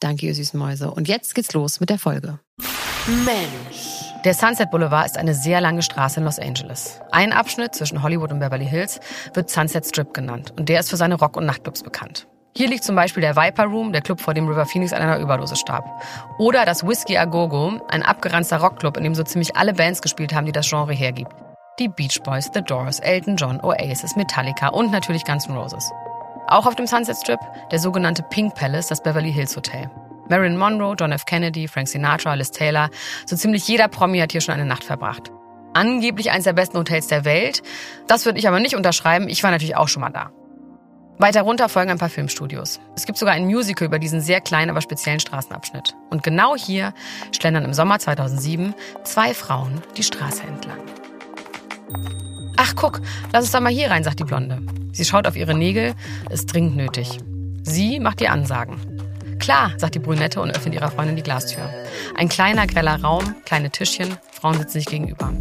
Danke, ihr süßen Mäuse. Und jetzt geht's los mit der Folge. Mensch. Der Sunset Boulevard ist eine sehr lange Straße in Los Angeles. Ein Abschnitt zwischen Hollywood und Beverly Hills wird Sunset Strip genannt und der ist für seine Rock- und Nachtclubs bekannt. Hier liegt zum Beispiel der Viper Room, der Club, vor dem River Phoenix an einer Überdose starb. Oder das Whiskey A Go Go, ein abgeranzter Rockclub, in dem so ziemlich alle Bands gespielt haben, die das Genre hergibt. Die Beach Boys, The Doors, Elton John, Oasis, Metallica und natürlich Guns N' Roses. Auch auf dem Sunset Strip der sogenannte Pink Palace, das Beverly Hills Hotel. Marilyn Monroe, John F. Kennedy, Frank Sinatra, Liz Taylor. So ziemlich jeder Promi hat hier schon eine Nacht verbracht. Angeblich eines der besten Hotels der Welt. Das würde ich aber nicht unterschreiben. Ich war natürlich auch schon mal da. Weiter runter folgen ein paar Filmstudios. Es gibt sogar ein Musical über diesen sehr kleinen, aber speziellen Straßenabschnitt. Und genau hier schlendern im Sommer 2007 zwei Frauen die Straße entlang. Ach, guck, lass uns doch mal hier rein, sagt die Blonde. Sie schaut auf ihre Nägel, ist dringend nötig. Sie macht ihr Ansagen. Klar, sagt die Brünette und öffnet ihrer Freundin die Glastür. Ein kleiner, greller Raum, kleine Tischchen, Frauen sitzen sich gegenüber.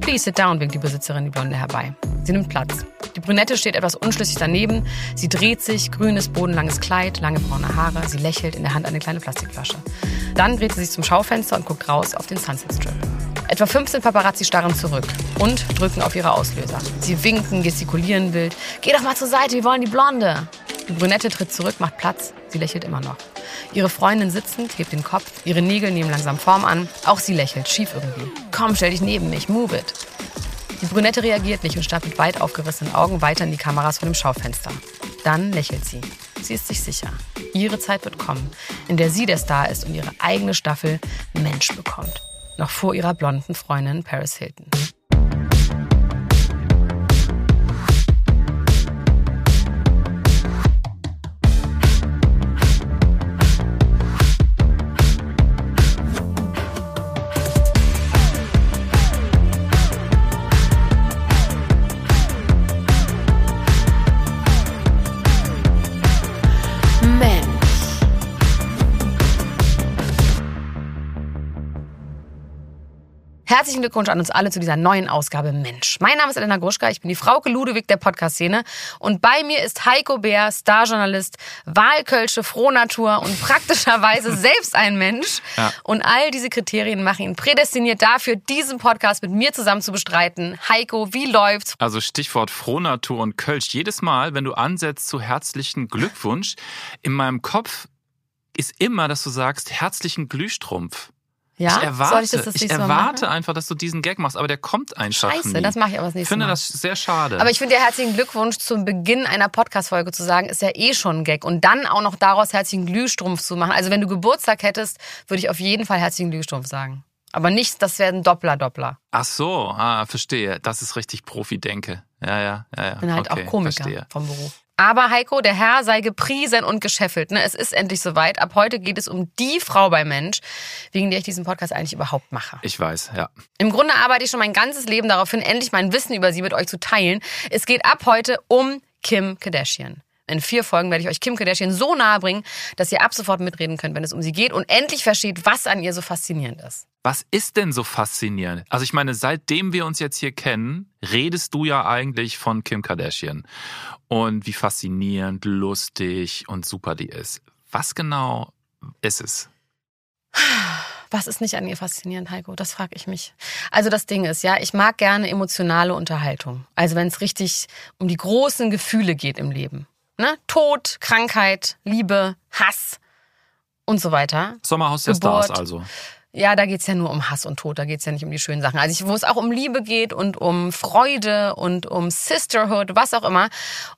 Please sit down, winkt die Besitzerin die Blonde herbei. Sie nimmt Platz. Die Brünette steht etwas unschlüssig daneben. Sie dreht sich, grünes, bodenlanges Kleid, lange braune Haare. Sie lächelt, in der Hand eine kleine Plastikflasche. Dann dreht sie sich zum Schaufenster und guckt raus auf den Sunset Strip. Etwa 15 Paparazzi starren zurück und drücken auf ihre Auslöser. Sie winken, gestikulieren wild. Geh doch mal zur Seite, wir wollen die Blonde. Die Brünette tritt zurück, macht Platz. Sie lächelt immer noch. Ihre Freundin sitzend, hebt den Kopf, ihre Nägel nehmen langsam Form an. Auch sie lächelt, schief irgendwie. Komm, stell dich neben mich, move it. Die Brünette reagiert nicht und starrt mit weit aufgerissenen Augen weiter in die Kameras vor dem Schaufenster. Dann lächelt sie. Sie ist sich sicher. Ihre Zeit wird kommen, in der sie der Star ist und ihre eigene Staffel Mensch bekommt. Noch vor ihrer blonden Freundin Paris Hilton. Herzlichen Glückwunsch an uns alle zu dieser neuen Ausgabe Mensch. Mein Name ist Elena Gruschka, ich bin die Frauke Ludewig der Podcast-Szene und bei mir ist Heiko Bär, Starjournalist, Wahlkölsche, Frohnatur und praktischerweise selbst ein Mensch. Ja. Und all diese Kriterien machen ihn prädestiniert dafür, diesen Podcast mit mir zusammen zu bestreiten. Heiko, wie läuft's? Also Stichwort Frohnatur und Kölsch. Jedes Mal, wenn du ansetzt zu herzlichen Glückwunsch, in meinem Kopf ist immer, dass du sagst, herzlichen Glühstrumpf. Ja? Ich erwarte, ich, das ich erwarte einfach, dass du diesen Gag machst, aber der kommt einfach Scheiße, nie. das mache ich aber das nächste Ich finde Mal. das sehr schade. Aber ich finde ja herzlichen Glückwunsch zum Beginn einer Podcast-Folge zu sagen, ist ja eh schon ein Gag. Und dann auch noch daraus herzlichen Glühstrumpf zu machen. Also wenn du Geburtstag hättest, würde ich auf jeden Fall herzlichen Glühstrumpf sagen. Aber nicht, das wäre ein Doppler-Doppler. Ach so, ah, verstehe. Das ist richtig Profi-Denke. Ja, ja, ja, ja. Ich bin halt okay, auch Komiker verstehe. vom Beruf. Aber Heiko, der Herr sei gepriesen und gescheffelt. Ne? Es ist endlich soweit. Ab heute geht es um die Frau bei Mensch, wegen der ich diesen Podcast eigentlich überhaupt mache. Ich weiß, ja. Im Grunde arbeite ich schon mein ganzes Leben darauf hin, endlich mein Wissen über sie mit euch zu teilen. Es geht ab heute um Kim Kardashian. In vier Folgen werde ich euch Kim Kardashian so nahe bringen, dass ihr ab sofort mitreden könnt, wenn es um sie geht und endlich versteht, was an ihr so faszinierend ist. Was ist denn so faszinierend? Also ich meine, seitdem wir uns jetzt hier kennen, redest du ja eigentlich von Kim Kardashian und wie faszinierend, lustig und super die ist. Was genau ist es? Was ist nicht an ihr faszinierend, Heiko? Das frage ich mich. Also das Ding ist, ja, ich mag gerne emotionale Unterhaltung. Also wenn es richtig um die großen Gefühle geht im Leben. Ne? Tod, Krankheit, Liebe, Hass und so weiter. Sommerhaus der Geburt. Stars also. Ja, da geht's ja nur um Hass und Tod, da geht's ja nicht um die schönen Sachen. Also ich, wo es auch um Liebe geht und um Freude und um Sisterhood, was auch immer.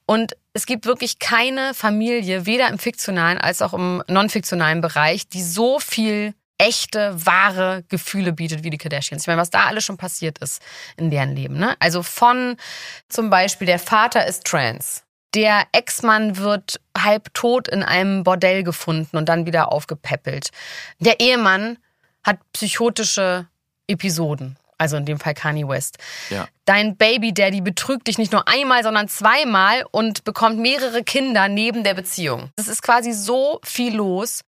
Und es gibt wirklich keine Familie, weder im fiktionalen als auch im non-fiktionalen Bereich, die so viel echte, wahre Gefühle bietet wie die Kardashians. Ich meine, was da alles schon passiert ist in deren Leben. Ne? Also von zum Beispiel, der Vater ist trans. Der Ex-Mann wird halb tot in einem Bordell gefunden und dann wieder aufgepäppelt. Der Ehemann hat psychotische Episoden. Also in dem Fall Kanye West. Ja. Dein Baby Daddy betrügt dich nicht nur einmal, sondern zweimal und bekommt mehrere Kinder neben der Beziehung. Es ist quasi so viel los,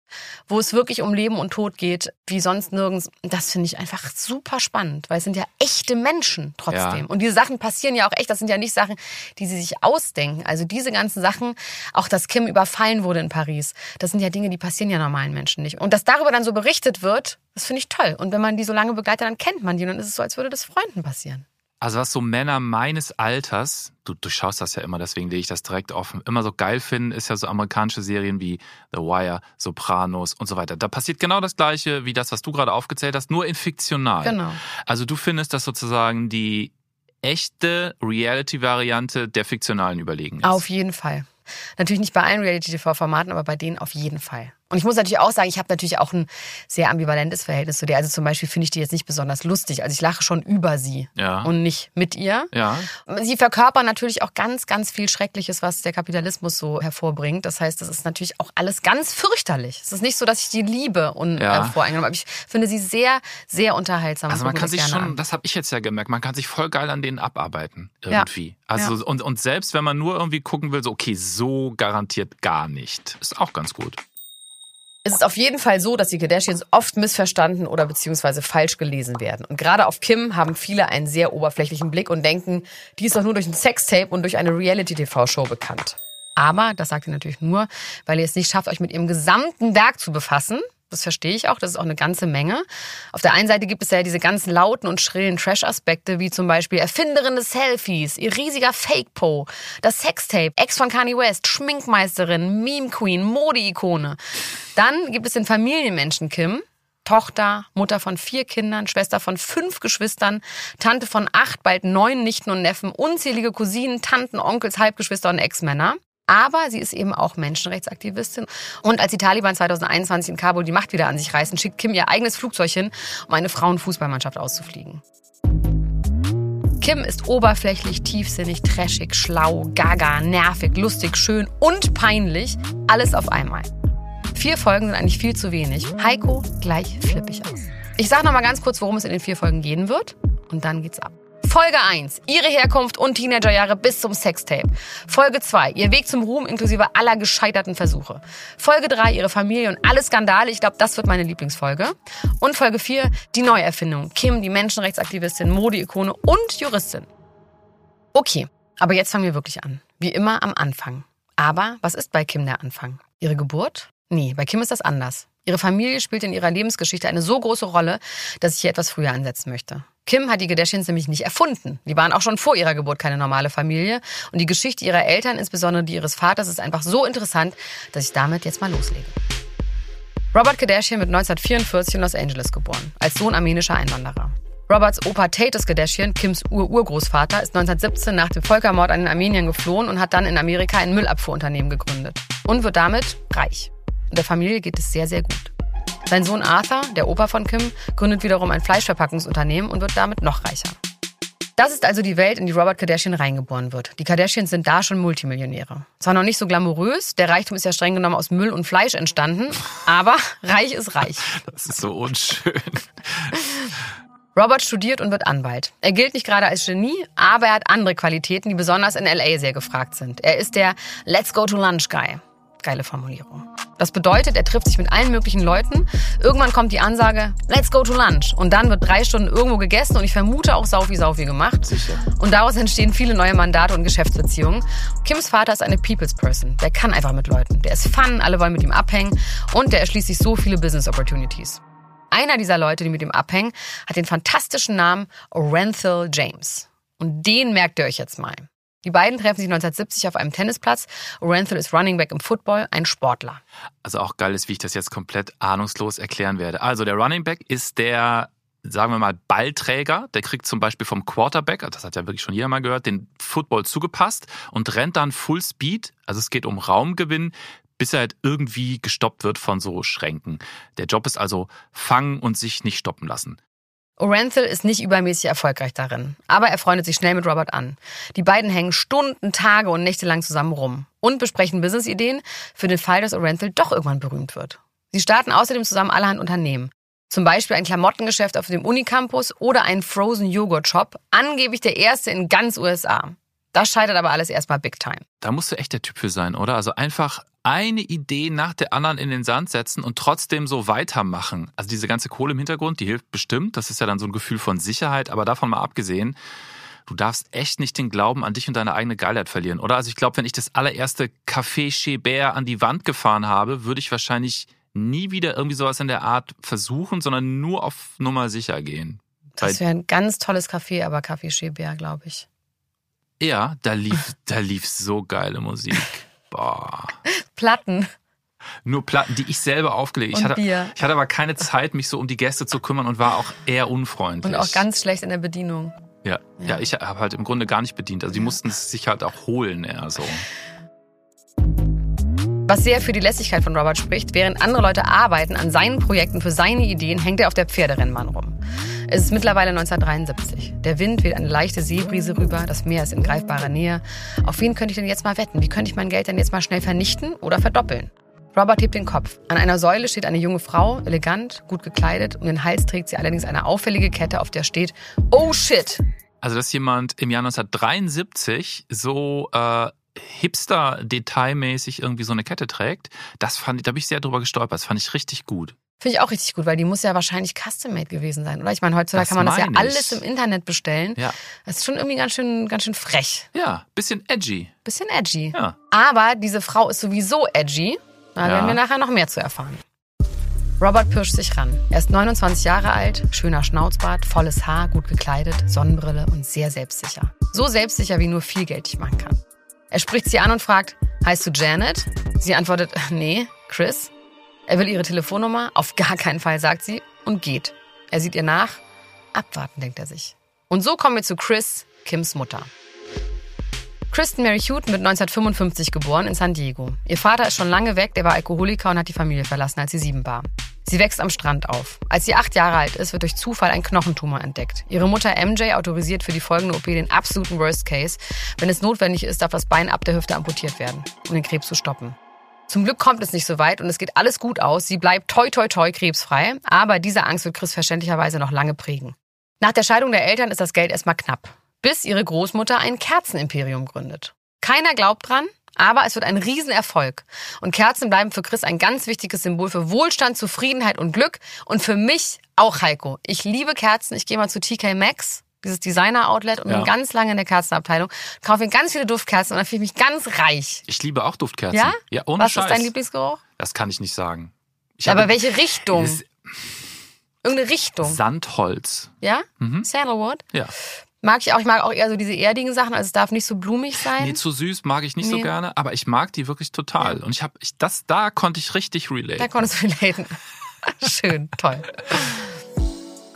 wo es wirklich um Leben und Tod geht, wie sonst nirgends. Das finde ich einfach super spannend, weil es sind ja echte Menschen trotzdem. Ja. Und diese Sachen passieren ja auch echt. Das sind ja nicht Sachen, die sie sich ausdenken. Also diese ganzen Sachen, auch dass Kim überfallen wurde in Paris, das sind ja Dinge, die passieren ja normalen Menschen nicht. Und dass darüber dann so berichtet wird, das finde ich toll. Und wenn man die so lange begleitet, dann kennt man die. Und dann ist es so, als würde das Freunden passieren. Also was so Männer meines Alters, du durchschaust das ja immer, deswegen lege ich das direkt offen, immer so geil finden, ist ja so amerikanische Serien wie The Wire, Sopranos und so weiter. Da passiert genau das Gleiche wie das, was du gerade aufgezählt hast, nur in fiktional. Genau. Also du findest, dass sozusagen die echte Reality-Variante der fiktionalen überlegen ist. Auf jeden Fall. Natürlich nicht bei allen Reality-TV-Formaten, aber bei denen auf jeden Fall. Und ich muss natürlich auch sagen, ich habe natürlich auch ein sehr ambivalentes Verhältnis zu der. Also zum Beispiel finde ich die jetzt nicht besonders lustig. Also ich lache schon über sie ja. und nicht mit ihr. Ja. Sie verkörpern natürlich auch ganz, ganz viel Schreckliches, was der Kapitalismus so hervorbringt. Das heißt, das ist natürlich auch alles ganz fürchterlich. Es ist nicht so, dass ich die liebe und ja. äh, voreingenommen aber ich finde sie sehr, sehr unterhaltsam. Also man kann sich schon, an. das habe ich jetzt ja gemerkt, man kann sich voll geil an denen abarbeiten irgendwie. Ja. Also ja. und, und selbst wenn man nur irgendwie gucken will, so okay, so garantiert gar nicht. Ist auch ganz gut. Es ist auf jeden Fall so, dass die Kardashians oft missverstanden oder beziehungsweise falsch gelesen werden. Und gerade auf Kim haben viele einen sehr oberflächlichen Blick und denken, die ist doch nur durch ein Sextape und durch eine Reality-TV-Show bekannt. Aber das sagt ihr natürlich nur, weil ihr es nicht schafft, euch mit ihrem gesamten Werk zu befassen. Das verstehe ich auch, das ist auch eine ganze Menge. Auf der einen Seite gibt es ja diese ganzen lauten und schrillen Trash-Aspekte, wie zum Beispiel Erfinderin des Selfies, ihr riesiger Fake-Po, das Sextape, Ex von Kanye West, Schminkmeisterin, Meme-Queen, Mode-Ikone. Dann gibt es den Familienmenschen Kim, Tochter, Mutter von vier Kindern, Schwester von fünf Geschwistern, Tante von acht, bald neun Nichten und Neffen, unzählige Cousinen, Tanten, Onkels, Halbgeschwister und Ex-Männer. Aber sie ist eben auch Menschenrechtsaktivistin. Und als die Taliban 2021 in Kabul die Macht wieder an sich reißen, schickt Kim ihr eigenes Flugzeug hin, um eine Frauenfußballmannschaft auszufliegen. Kim ist oberflächlich, tiefsinnig, trashig, schlau, gaga, nervig, lustig, schön und peinlich. Alles auf einmal. Vier Folgen sind eigentlich viel zu wenig. Heiko gleich flippig aus. Ich sage noch mal ganz kurz, worum es in den vier Folgen gehen wird. Und dann geht's ab. Folge 1. Ihre Herkunft und Teenagerjahre bis zum Sextape. Folge 2. Ihr Weg zum Ruhm inklusive aller gescheiterten Versuche. Folge 3. Ihre Familie und alle Skandale. Ich glaube, das wird meine Lieblingsfolge. Und Folge 4. Die Neuerfindung. Kim, die Menschenrechtsaktivistin, Modeikone und Juristin. Okay, aber jetzt fangen wir wirklich an. Wie immer am Anfang. Aber was ist bei Kim der Anfang? Ihre Geburt? Nee, bei Kim ist das anders. Ihre Familie spielt in ihrer Lebensgeschichte eine so große Rolle, dass ich hier etwas früher ansetzen möchte. Kim hat die Kardashians nämlich nicht erfunden. Die waren auch schon vor ihrer Geburt keine normale Familie. Und die Geschichte ihrer Eltern, insbesondere die ihres Vaters, ist einfach so interessant, dass ich damit jetzt mal loslege. Robert Kardashian wird 1944 in Los Angeles geboren, als Sohn armenischer Einwanderer. Roberts Opa Tatus Kardashian, Kims Ur-Urgroßvater, ist 1917 nach dem Völkermord an den Armeniern geflohen und hat dann in Amerika ein Müllabfuhrunternehmen gegründet. Und wird damit reich. Und der Familie geht es sehr, sehr gut. Sein Sohn Arthur, der Opa von Kim, gründet wiederum ein Fleischverpackungsunternehmen und wird damit noch reicher. Das ist also die Welt, in die Robert Kardashian reingeboren wird. Die Kardashians sind da schon Multimillionäre. Zwar noch nicht so glamourös, der Reichtum ist ja streng genommen aus Müll und Fleisch entstanden, aber reich ist reich. Das ist so unschön. Robert studiert und wird Anwalt. Er gilt nicht gerade als Genie, aber er hat andere Qualitäten, die besonders in LA sehr gefragt sind. Er ist der Let's Go to Lunch Guy. Geile Formulierung. Das bedeutet, er trifft sich mit allen möglichen Leuten. Irgendwann kommt die Ansage, let's go to lunch. Und dann wird drei Stunden irgendwo gegessen und ich vermute auch Saufi-Saufi gemacht. Sicher. Und daraus entstehen viele neue Mandate und Geschäftsbeziehungen. Kims Vater ist eine People's Person. Der kann einfach mit Leuten. Der ist fun, alle wollen mit ihm abhängen und der erschließt sich so viele Business Opportunities. Einer dieser Leute, die mit ihm abhängen, hat den fantastischen Namen Orenthal James. Und den merkt ihr euch jetzt mal. Die beiden treffen sich 1970 auf einem Tennisplatz. Orenthal ist Running Back im Football, ein Sportler. Also auch geil ist, wie ich das jetzt komplett ahnungslos erklären werde. Also der Running Back ist der, sagen wir mal, Ballträger. Der kriegt zum Beispiel vom Quarterback, das hat ja wirklich schon jeder mal gehört, den Football zugepasst und rennt dann Full Speed. Also es geht um Raumgewinn bis er halt irgendwie gestoppt wird von so Schränken. Der Job ist also fangen und sich nicht stoppen lassen. Orenthal ist nicht übermäßig erfolgreich darin, aber er freundet sich schnell mit Robert an. Die beiden hängen Stunden, Tage und Nächte lang zusammen rum und besprechen Businessideen für den Fall, dass Orenthal doch irgendwann berühmt wird. Sie starten außerdem zusammen allerhand Unternehmen. Zum Beispiel ein Klamottengeschäft auf dem Unicampus oder ein Frozen Joghurt Shop, angeblich der erste in ganz USA. Das scheitert aber alles erstmal big time. Da musst du echt der Typ für sein, oder? Also einfach eine Idee nach der anderen in den Sand setzen und trotzdem so weitermachen. Also diese ganze Kohle im Hintergrund, die hilft bestimmt. Das ist ja dann so ein Gefühl von Sicherheit. Aber davon mal abgesehen, du darfst echt nicht den Glauben an dich und deine eigene Geilheit verlieren, oder? Also ich glaube, wenn ich das allererste Café Chez an die Wand gefahren habe, würde ich wahrscheinlich nie wieder irgendwie sowas in der Art versuchen, sondern nur auf Nummer sicher gehen. Das wäre ein ganz tolles Café, aber Café Chez glaube ich. Ja, da lief, da lief so geile Musik. Boah. Platten. Nur Platten, die ich selber aufgelegt. Ich hatte, ich hatte aber keine Zeit, mich so um die Gäste zu kümmern und war auch eher unfreundlich. Und auch ganz schlecht in der Bedienung. Ja, ja, ja ich habe halt im Grunde gar nicht bedient. Also die mussten es sich halt auch holen, eher so. Was sehr für die Lässigkeit von Robert spricht, während andere Leute arbeiten an seinen Projekten für seine Ideen, hängt er auf der Pferderennbahn rum. Es ist mittlerweile 1973. Der Wind weht eine leichte Seebrise rüber, das Meer ist in greifbarer Nähe. Auf wen könnte ich denn jetzt mal wetten? Wie könnte ich mein Geld denn jetzt mal schnell vernichten oder verdoppeln? Robert hebt den Kopf. An einer Säule steht eine junge Frau, elegant, gut gekleidet. Um den Hals trägt sie allerdings eine auffällige Kette, auf der steht Oh shit! Also, dass jemand im Jahr 1973 so äh, hipster-detailmäßig irgendwie so eine Kette trägt, das fand ich, da bin ich sehr drüber gestolpert. Das fand ich richtig gut. Finde ich auch richtig gut, weil die muss ja wahrscheinlich custom-made gewesen sein, oder? Ich meine, heutzutage das kann man das ja ich. alles im Internet bestellen. Ja. Das ist schon irgendwie ganz schön, ganz schön frech. Ja, bisschen edgy. Bisschen edgy. Ja. Aber diese Frau ist sowieso edgy. Da ja. werden wir nachher noch mehr zu erfahren. Robert pirscht sich ran. Er ist 29 Jahre alt, schöner Schnauzbart, volles Haar, gut gekleidet, Sonnenbrille und sehr selbstsicher. So selbstsicher, wie nur viel Geld ich machen kann. Er spricht sie an und fragt, heißt du Janet? Sie antwortet, nee, Chris. Er will ihre Telefonnummer, auf gar keinen Fall, sagt sie, und geht. Er sieht ihr nach. Abwarten, denkt er sich. Und so kommen wir zu Chris, Kims Mutter. Kristen Mary Houghton wird 1955 geboren in San Diego. Ihr Vater ist schon lange weg, der war Alkoholiker und hat die Familie verlassen, als sie sieben war. Sie wächst am Strand auf. Als sie acht Jahre alt ist, wird durch Zufall ein Knochentumor entdeckt. Ihre Mutter MJ autorisiert für die folgende OP den absoluten Worst Case. Wenn es notwendig ist, darf das Bein ab der Hüfte amputiert werden, um den Krebs zu stoppen. Zum Glück kommt es nicht so weit und es geht alles gut aus. Sie bleibt toi toi toi krebsfrei. Aber diese Angst wird Chris verständlicherweise noch lange prägen. Nach der Scheidung der Eltern ist das Geld erstmal knapp. Bis ihre Großmutter ein Kerzenimperium gründet. Keiner glaubt dran, aber es wird ein Riesenerfolg. Und Kerzen bleiben für Chris ein ganz wichtiges Symbol für Wohlstand, Zufriedenheit und Glück. Und für mich auch Heiko. Ich liebe Kerzen. Ich gehe mal zu TK Maxx, dieses Designer-Outlet, und ja. bin ganz lange in der Kerzenabteilung. Kaufe mir ganz viele Duftkerzen und dann fühle ich mich ganz reich. Ich liebe auch Duftkerzen. Ja? Ja, ohne Was Scheiß. ist dein Lieblingsgeruch? Das kann ich nicht sagen. Ich aber welche Richtung? Irgendeine Richtung. Sandholz. Ja? Mhm. Sandalwood? Ja. Mag ich auch. Ich mag auch eher so diese erdigen Sachen. Also es darf nicht so blumig sein. Nee, zu süß mag ich nicht nee. so gerne, aber ich mag die wirklich total. Ja. Und ich habe, ich, das, da konnte ich richtig relate. Da konntest du relaten. Schön, toll.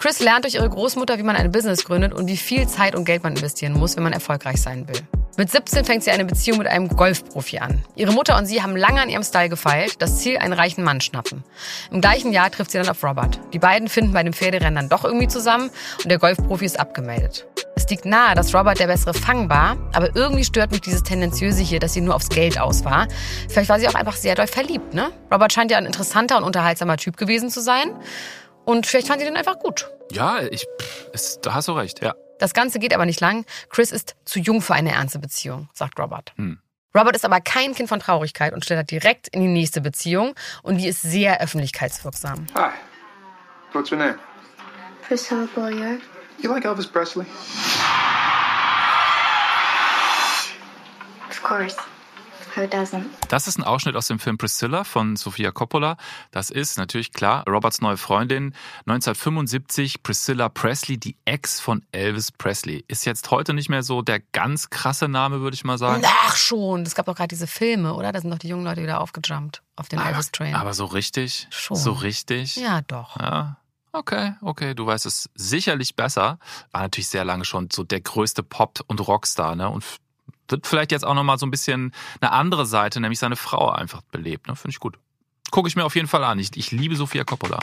Chris lernt durch ihre Großmutter, wie man ein Business gründet und wie viel Zeit und Geld man investieren muss, wenn man erfolgreich sein will. Mit 17 fängt sie eine Beziehung mit einem Golfprofi an. Ihre Mutter und sie haben lange an ihrem Style gefeilt, das Ziel einen reichen Mann schnappen. Im gleichen Jahr trifft sie dann auf Robert. Die beiden finden bei dem Pferderennen dann doch irgendwie zusammen und der Golfprofi ist abgemeldet. Es liegt nahe, dass Robert der bessere Fang war, aber irgendwie stört mich dieses Tendenziöse hier, dass sie nur aufs Geld aus war. Vielleicht war sie auch einfach sehr doll verliebt, ne? Robert scheint ja ein interessanter und unterhaltsamer Typ gewesen zu sein. Und vielleicht fand sie den einfach gut. Ja, ich, ist, da hast du recht, ja. Das Ganze geht aber nicht lang. Chris ist zu jung für eine ernste Beziehung, sagt Robert. Hm. Robert ist aber kein Kind von Traurigkeit und stellt direkt in die nächste Beziehung und die ist sehr öffentlichkeitswirksam. Hi. What's your name? Priscilla Bulliard. You like Elvis Presley? Of course. Das ist ein Ausschnitt aus dem Film Priscilla von Sofia Coppola. Das ist natürlich klar Roberts neue Freundin. 1975 Priscilla Presley, die Ex von Elvis Presley. Ist jetzt heute nicht mehr so der ganz krasse Name, würde ich mal sagen. Ach schon, es gab doch gerade diese Filme, oder? Da sind doch die jungen Leute wieder aufgejumpt auf den Elvis Train. Aber so richtig? Schon. So richtig? Ja, doch. Ja. Okay, okay, du weißt es sicherlich besser. War natürlich sehr lange schon so der größte Pop- und Rockstar, ne? Und wird vielleicht jetzt auch nochmal so ein bisschen eine andere Seite, nämlich seine Frau einfach belebt. Ne? Finde ich gut. Gucke ich mir auf jeden Fall an. Ich, ich liebe Sophia Coppola.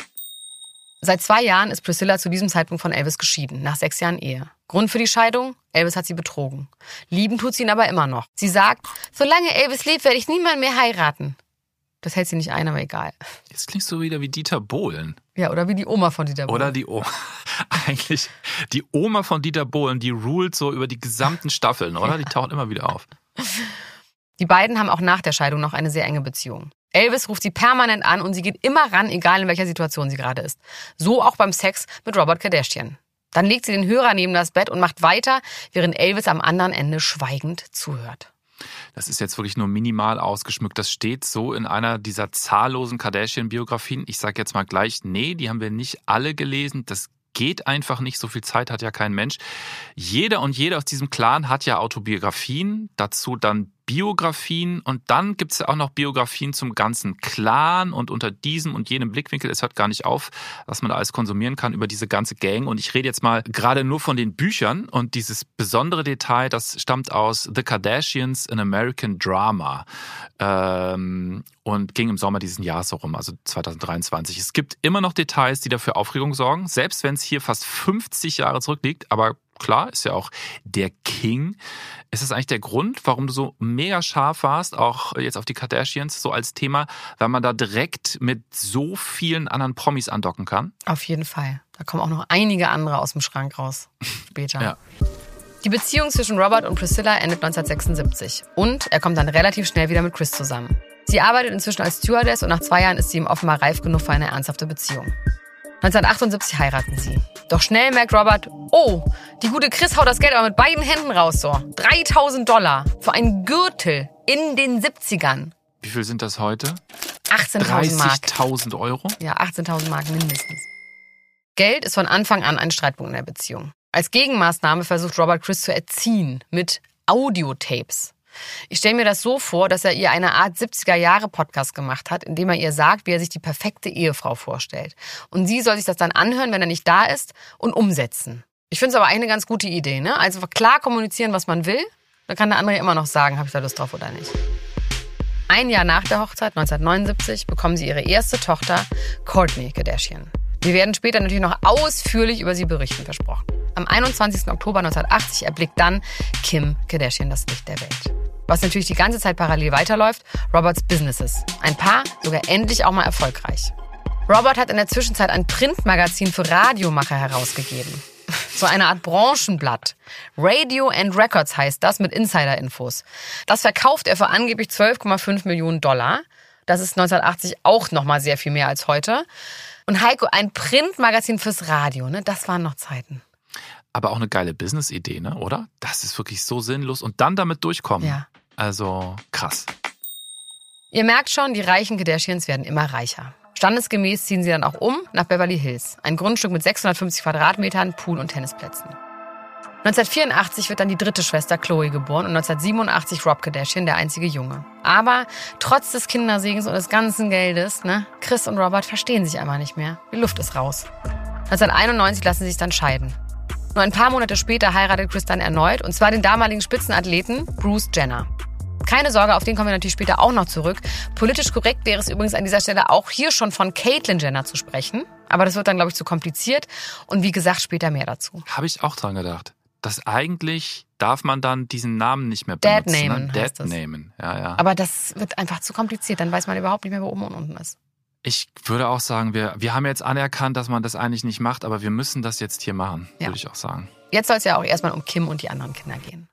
Seit zwei Jahren ist Priscilla zu diesem Zeitpunkt von Elvis geschieden, nach sechs Jahren Ehe. Grund für die Scheidung? Elvis hat sie betrogen. Lieben tut sie ihn aber immer noch. Sie sagt, solange Elvis lebt, werde ich niemanden mehr heiraten. Das hält sie nicht ein, aber egal. Jetzt klingst du wieder wie Dieter Bohlen. Ja, oder wie die Oma von Dieter Bohlen. Oder die Oma. Eigentlich, die Oma von Dieter Bohlen, die ruht so über die gesamten Staffeln, oder? Die taucht immer wieder auf. Die beiden haben auch nach der Scheidung noch eine sehr enge Beziehung. Elvis ruft sie permanent an und sie geht immer ran, egal in welcher Situation sie gerade ist. So auch beim Sex mit Robert Kardashian. Dann legt sie den Hörer neben das Bett und macht weiter, während Elvis am anderen Ende schweigend zuhört. Das ist jetzt wirklich nur minimal ausgeschmückt. Das steht so in einer dieser zahllosen Kardashian-Biografien. Ich sage jetzt mal gleich, nee, die haben wir nicht alle gelesen. Das geht einfach nicht. So viel Zeit hat ja kein Mensch. Jeder und jede aus diesem Clan hat ja Autobiografien. Dazu dann Biografien und dann gibt es auch noch Biografien zum ganzen Clan und unter diesem und jenem Blickwinkel, es hört gar nicht auf, was man da alles konsumieren kann über diese ganze Gang. Und ich rede jetzt mal gerade nur von den Büchern und dieses besondere Detail, das stammt aus The Kardashians, an American Drama ähm, und ging im Sommer diesen Jahres so rum, also 2023. Es gibt immer noch Details, die dafür Aufregung sorgen, selbst wenn es hier fast 50 Jahre zurückliegt, aber klar, ist ja auch der King. Ist das eigentlich der Grund, warum du so mega scharf warst, auch jetzt auf die Kardashians so als Thema, weil man da direkt mit so vielen anderen Promis andocken kann? Auf jeden Fall. Da kommen auch noch einige andere aus dem Schrank raus später. ja. Die Beziehung zwischen Robert und Priscilla endet 1976 und er kommt dann relativ schnell wieder mit Chris zusammen. Sie arbeitet inzwischen als Stewardess und nach zwei Jahren ist sie ihm offenbar reif genug für eine ernsthafte Beziehung. 1978 heiraten sie. Doch schnell merkt Robert, oh, die gute Chris haut das Geld aber mit beiden Händen raus, so. 3000 Dollar für einen Gürtel in den 70ern. Wie viel sind das heute? 18.000 Mark. 30.000 Euro? Ja, 18.000 Mark mindestens. Geld ist von Anfang an ein Streitpunkt in der Beziehung. Als Gegenmaßnahme versucht Robert Chris zu erziehen mit Audiotapes. Ich stelle mir das so vor, dass er ihr eine Art 70er-Jahre-Podcast gemacht hat, in dem er ihr sagt, wie er sich die perfekte Ehefrau vorstellt. Und sie soll sich das dann anhören, wenn er nicht da ist, und umsetzen. Ich finde es aber eine ganz gute Idee. Ne? Also klar kommunizieren, was man will. Dann kann der andere immer noch sagen, habe ich da Lust drauf oder nicht. Ein Jahr nach der Hochzeit, 1979, bekommen sie ihre erste Tochter, Courtney Kardashian. Wir werden später natürlich noch ausführlich über sie berichten, versprochen. Am 21. Oktober 1980 erblickt dann Kim Kardashian das Licht der Welt. Was natürlich die ganze Zeit parallel weiterläuft, Roberts Businesses. Ein paar sogar endlich auch mal erfolgreich. Robert hat in der Zwischenzeit ein Printmagazin für Radiomacher herausgegeben. So eine Art Branchenblatt. Radio and Records heißt das mit Insider-Infos. Das verkauft er für angeblich 12,5 Millionen Dollar. Das ist 1980 auch nochmal sehr viel mehr als heute. Und Heiko, ein Printmagazin fürs Radio, ne? Das waren noch Zeiten aber auch eine geile Business-Idee, ne? oder? Das ist wirklich so sinnlos. Und dann damit durchkommen. Ja. Also krass. Ihr merkt schon, die reichen Kardashians werden immer reicher. Standesgemäß ziehen sie dann auch um nach Beverly Hills. Ein Grundstück mit 650 Quadratmetern, Pool und Tennisplätzen. 1984 wird dann die dritte Schwester Chloe geboren und 1987 Rob Kardashian, der einzige Junge. Aber trotz des Kindersegens und des ganzen Geldes, ne, Chris und Robert verstehen sich einmal nicht mehr. Die Luft ist raus. 1991 lassen sie sich dann scheiden. Nur ein paar Monate später heiratet Chris dann erneut, und zwar den damaligen Spitzenathleten Bruce Jenner. Keine Sorge, auf den kommen wir natürlich später auch noch zurück. Politisch korrekt wäre es übrigens an dieser Stelle auch hier schon von Caitlyn Jenner zu sprechen. Aber das wird dann, glaube ich, zu kompliziert. Und wie gesagt, später mehr dazu. Habe ich auch dran gedacht. Dass eigentlich darf man dann diesen Namen nicht mehr benutzen. Dead Namen. Ne? Dead Namen, ja, ja. Aber das wird einfach zu kompliziert. Dann weiß man überhaupt nicht mehr, wo oben und unten ist. Ich würde auch sagen, wir, wir haben jetzt anerkannt, dass man das eigentlich nicht macht, aber wir müssen das jetzt hier machen, ja. würde ich auch sagen. Jetzt soll es ja auch erstmal um Kim und die anderen Kinder gehen.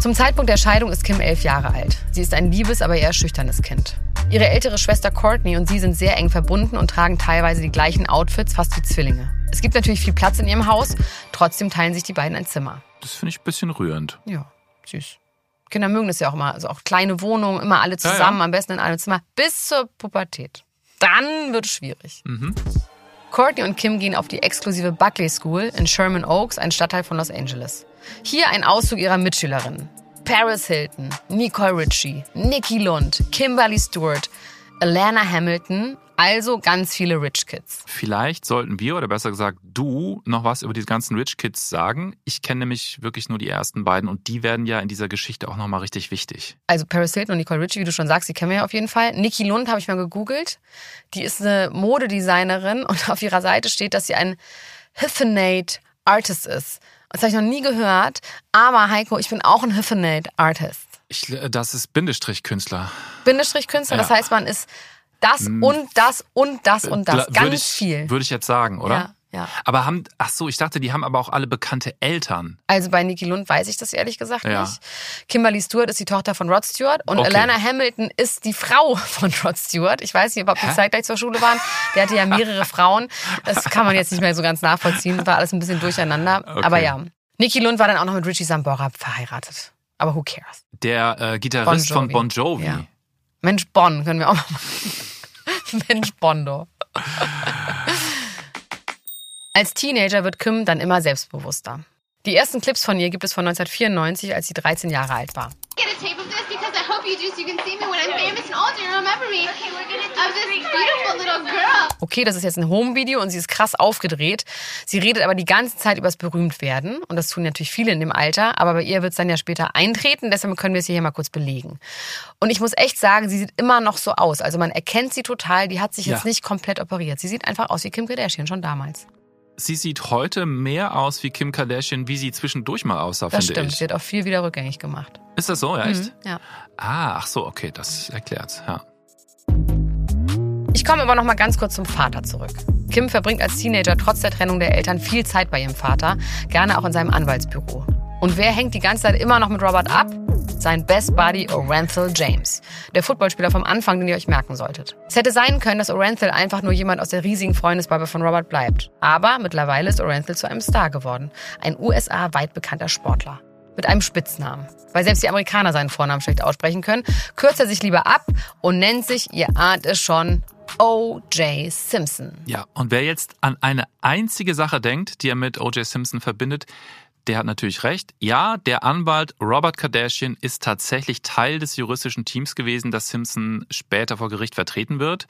Zum Zeitpunkt der Scheidung ist Kim elf Jahre alt. Sie ist ein liebes, aber eher schüchternes Kind. Ihre ältere Schwester Courtney und sie sind sehr eng verbunden und tragen teilweise die gleichen Outfits, fast wie Zwillinge. Es gibt natürlich viel Platz in ihrem Haus, trotzdem teilen sich die beiden ein Zimmer. Das finde ich ein bisschen rührend. Ja, süß. Kinder mögen das ja auch immer. Also auch kleine Wohnungen, immer alle zusammen, ja, ja. am besten in einem Zimmer, bis zur Pubertät. Dann wird es schwierig. Mhm. Courtney und Kim gehen auf die exklusive Buckley School in Sherman Oaks, ein Stadtteil von Los Angeles. Hier ein Auszug ihrer Mitschülerinnen. Paris Hilton, Nicole Ritchie, Nikki Lund, Kimberly Stewart, Alana Hamilton also ganz viele Rich Kids. Vielleicht sollten wir, oder besser gesagt du, noch was über die ganzen Rich Kids sagen. Ich kenne nämlich wirklich nur die ersten beiden und die werden ja in dieser Geschichte auch nochmal richtig wichtig. Also Paris Hilton und Nicole Richie, wie du schon sagst, die kennen wir ja auf jeden Fall. Nikki Lund habe ich mal gegoogelt. Die ist eine Modedesignerin und auf ihrer Seite steht, dass sie ein Hyphenate Artist ist. Das habe ich noch nie gehört. Aber Heiko, ich bin auch ein Hyphenate Artist. Ich, äh, das ist Bindestrich-Künstler. Bindestrich-Künstler, ja. das heißt, man ist das hm. und das und das und das. Ganz ich, viel. Würde ich jetzt sagen, oder? Ja. Ja. Aber haben, ach so, ich dachte, die haben aber auch alle bekannte Eltern. Also bei Niki Lund weiß ich das ehrlich gesagt ja. nicht. Kimberly Stewart ist die Tochter von Rod Stewart und okay. Alana Hamilton ist die Frau von Rod Stewart. Ich weiß nicht, ob die zeitgleich zur Schule waren. Der hatte ja mehrere Frauen. Das kann man jetzt nicht mehr so ganz nachvollziehen. War alles ein bisschen durcheinander. Okay. Aber ja. Niki Lund war dann auch noch mit Richie Sambora verheiratet. Aber who cares? Der äh, Gitarrist bon von Bon Jovi. Ja. Mensch, Bon können wir auch noch machen. Mensch, Bondo. Als Teenager wird Kim dann immer selbstbewusster. Die ersten Clips von ihr gibt es von 1994, als sie 13 Jahre alt war. Okay, das ist jetzt ein Home-Video und sie ist krass aufgedreht. Sie redet aber die ganze Zeit übers Berühmtwerden und das tun natürlich viele in dem Alter, aber bei ihr wird es dann ja später eintreten, deshalb können wir es hier mal kurz belegen. Und ich muss echt sagen, sie sieht immer noch so aus. Also man erkennt sie total, die hat sich jetzt ja. nicht komplett operiert. Sie sieht einfach aus wie Kim Kardashian schon damals sie sieht heute mehr aus wie Kim Kardashian, wie sie zwischendurch mal aussah, das finde stimmt. ich. Sie hat auch viel wieder rückgängig gemacht. Ist das so, ja, echt? Mhm, ja. Ah, ach so, okay, das erklärt's, ja. Ich komme aber noch mal ganz kurz zum Vater zurück. Kim verbringt als Teenager trotz der Trennung der Eltern viel Zeit bei ihrem Vater, gerne auch in seinem Anwaltsbüro. Und wer hängt die ganze Zeit immer noch mit Robert ab? Sein Best Buddy Orenthal James, der Footballspieler vom Anfang, den ihr euch merken solltet. Es hätte sein können, dass Orenthal einfach nur jemand aus der riesigen Freundesbubble von Robert bleibt. Aber mittlerweile ist Orenthal zu einem Star geworden. Ein USA-weit bekannter Sportler. Mit einem Spitznamen. Weil selbst die Amerikaner seinen Vornamen schlecht aussprechen können, kürzt er sich lieber ab und nennt sich, ihr ahnt es schon, O.J. Simpson. Ja, und wer jetzt an eine einzige Sache denkt, die er mit O.J. Simpson verbindet, der hat natürlich recht. Ja, der Anwalt Robert Kardashian ist tatsächlich Teil des juristischen Teams gewesen, das Simpson später vor Gericht vertreten wird.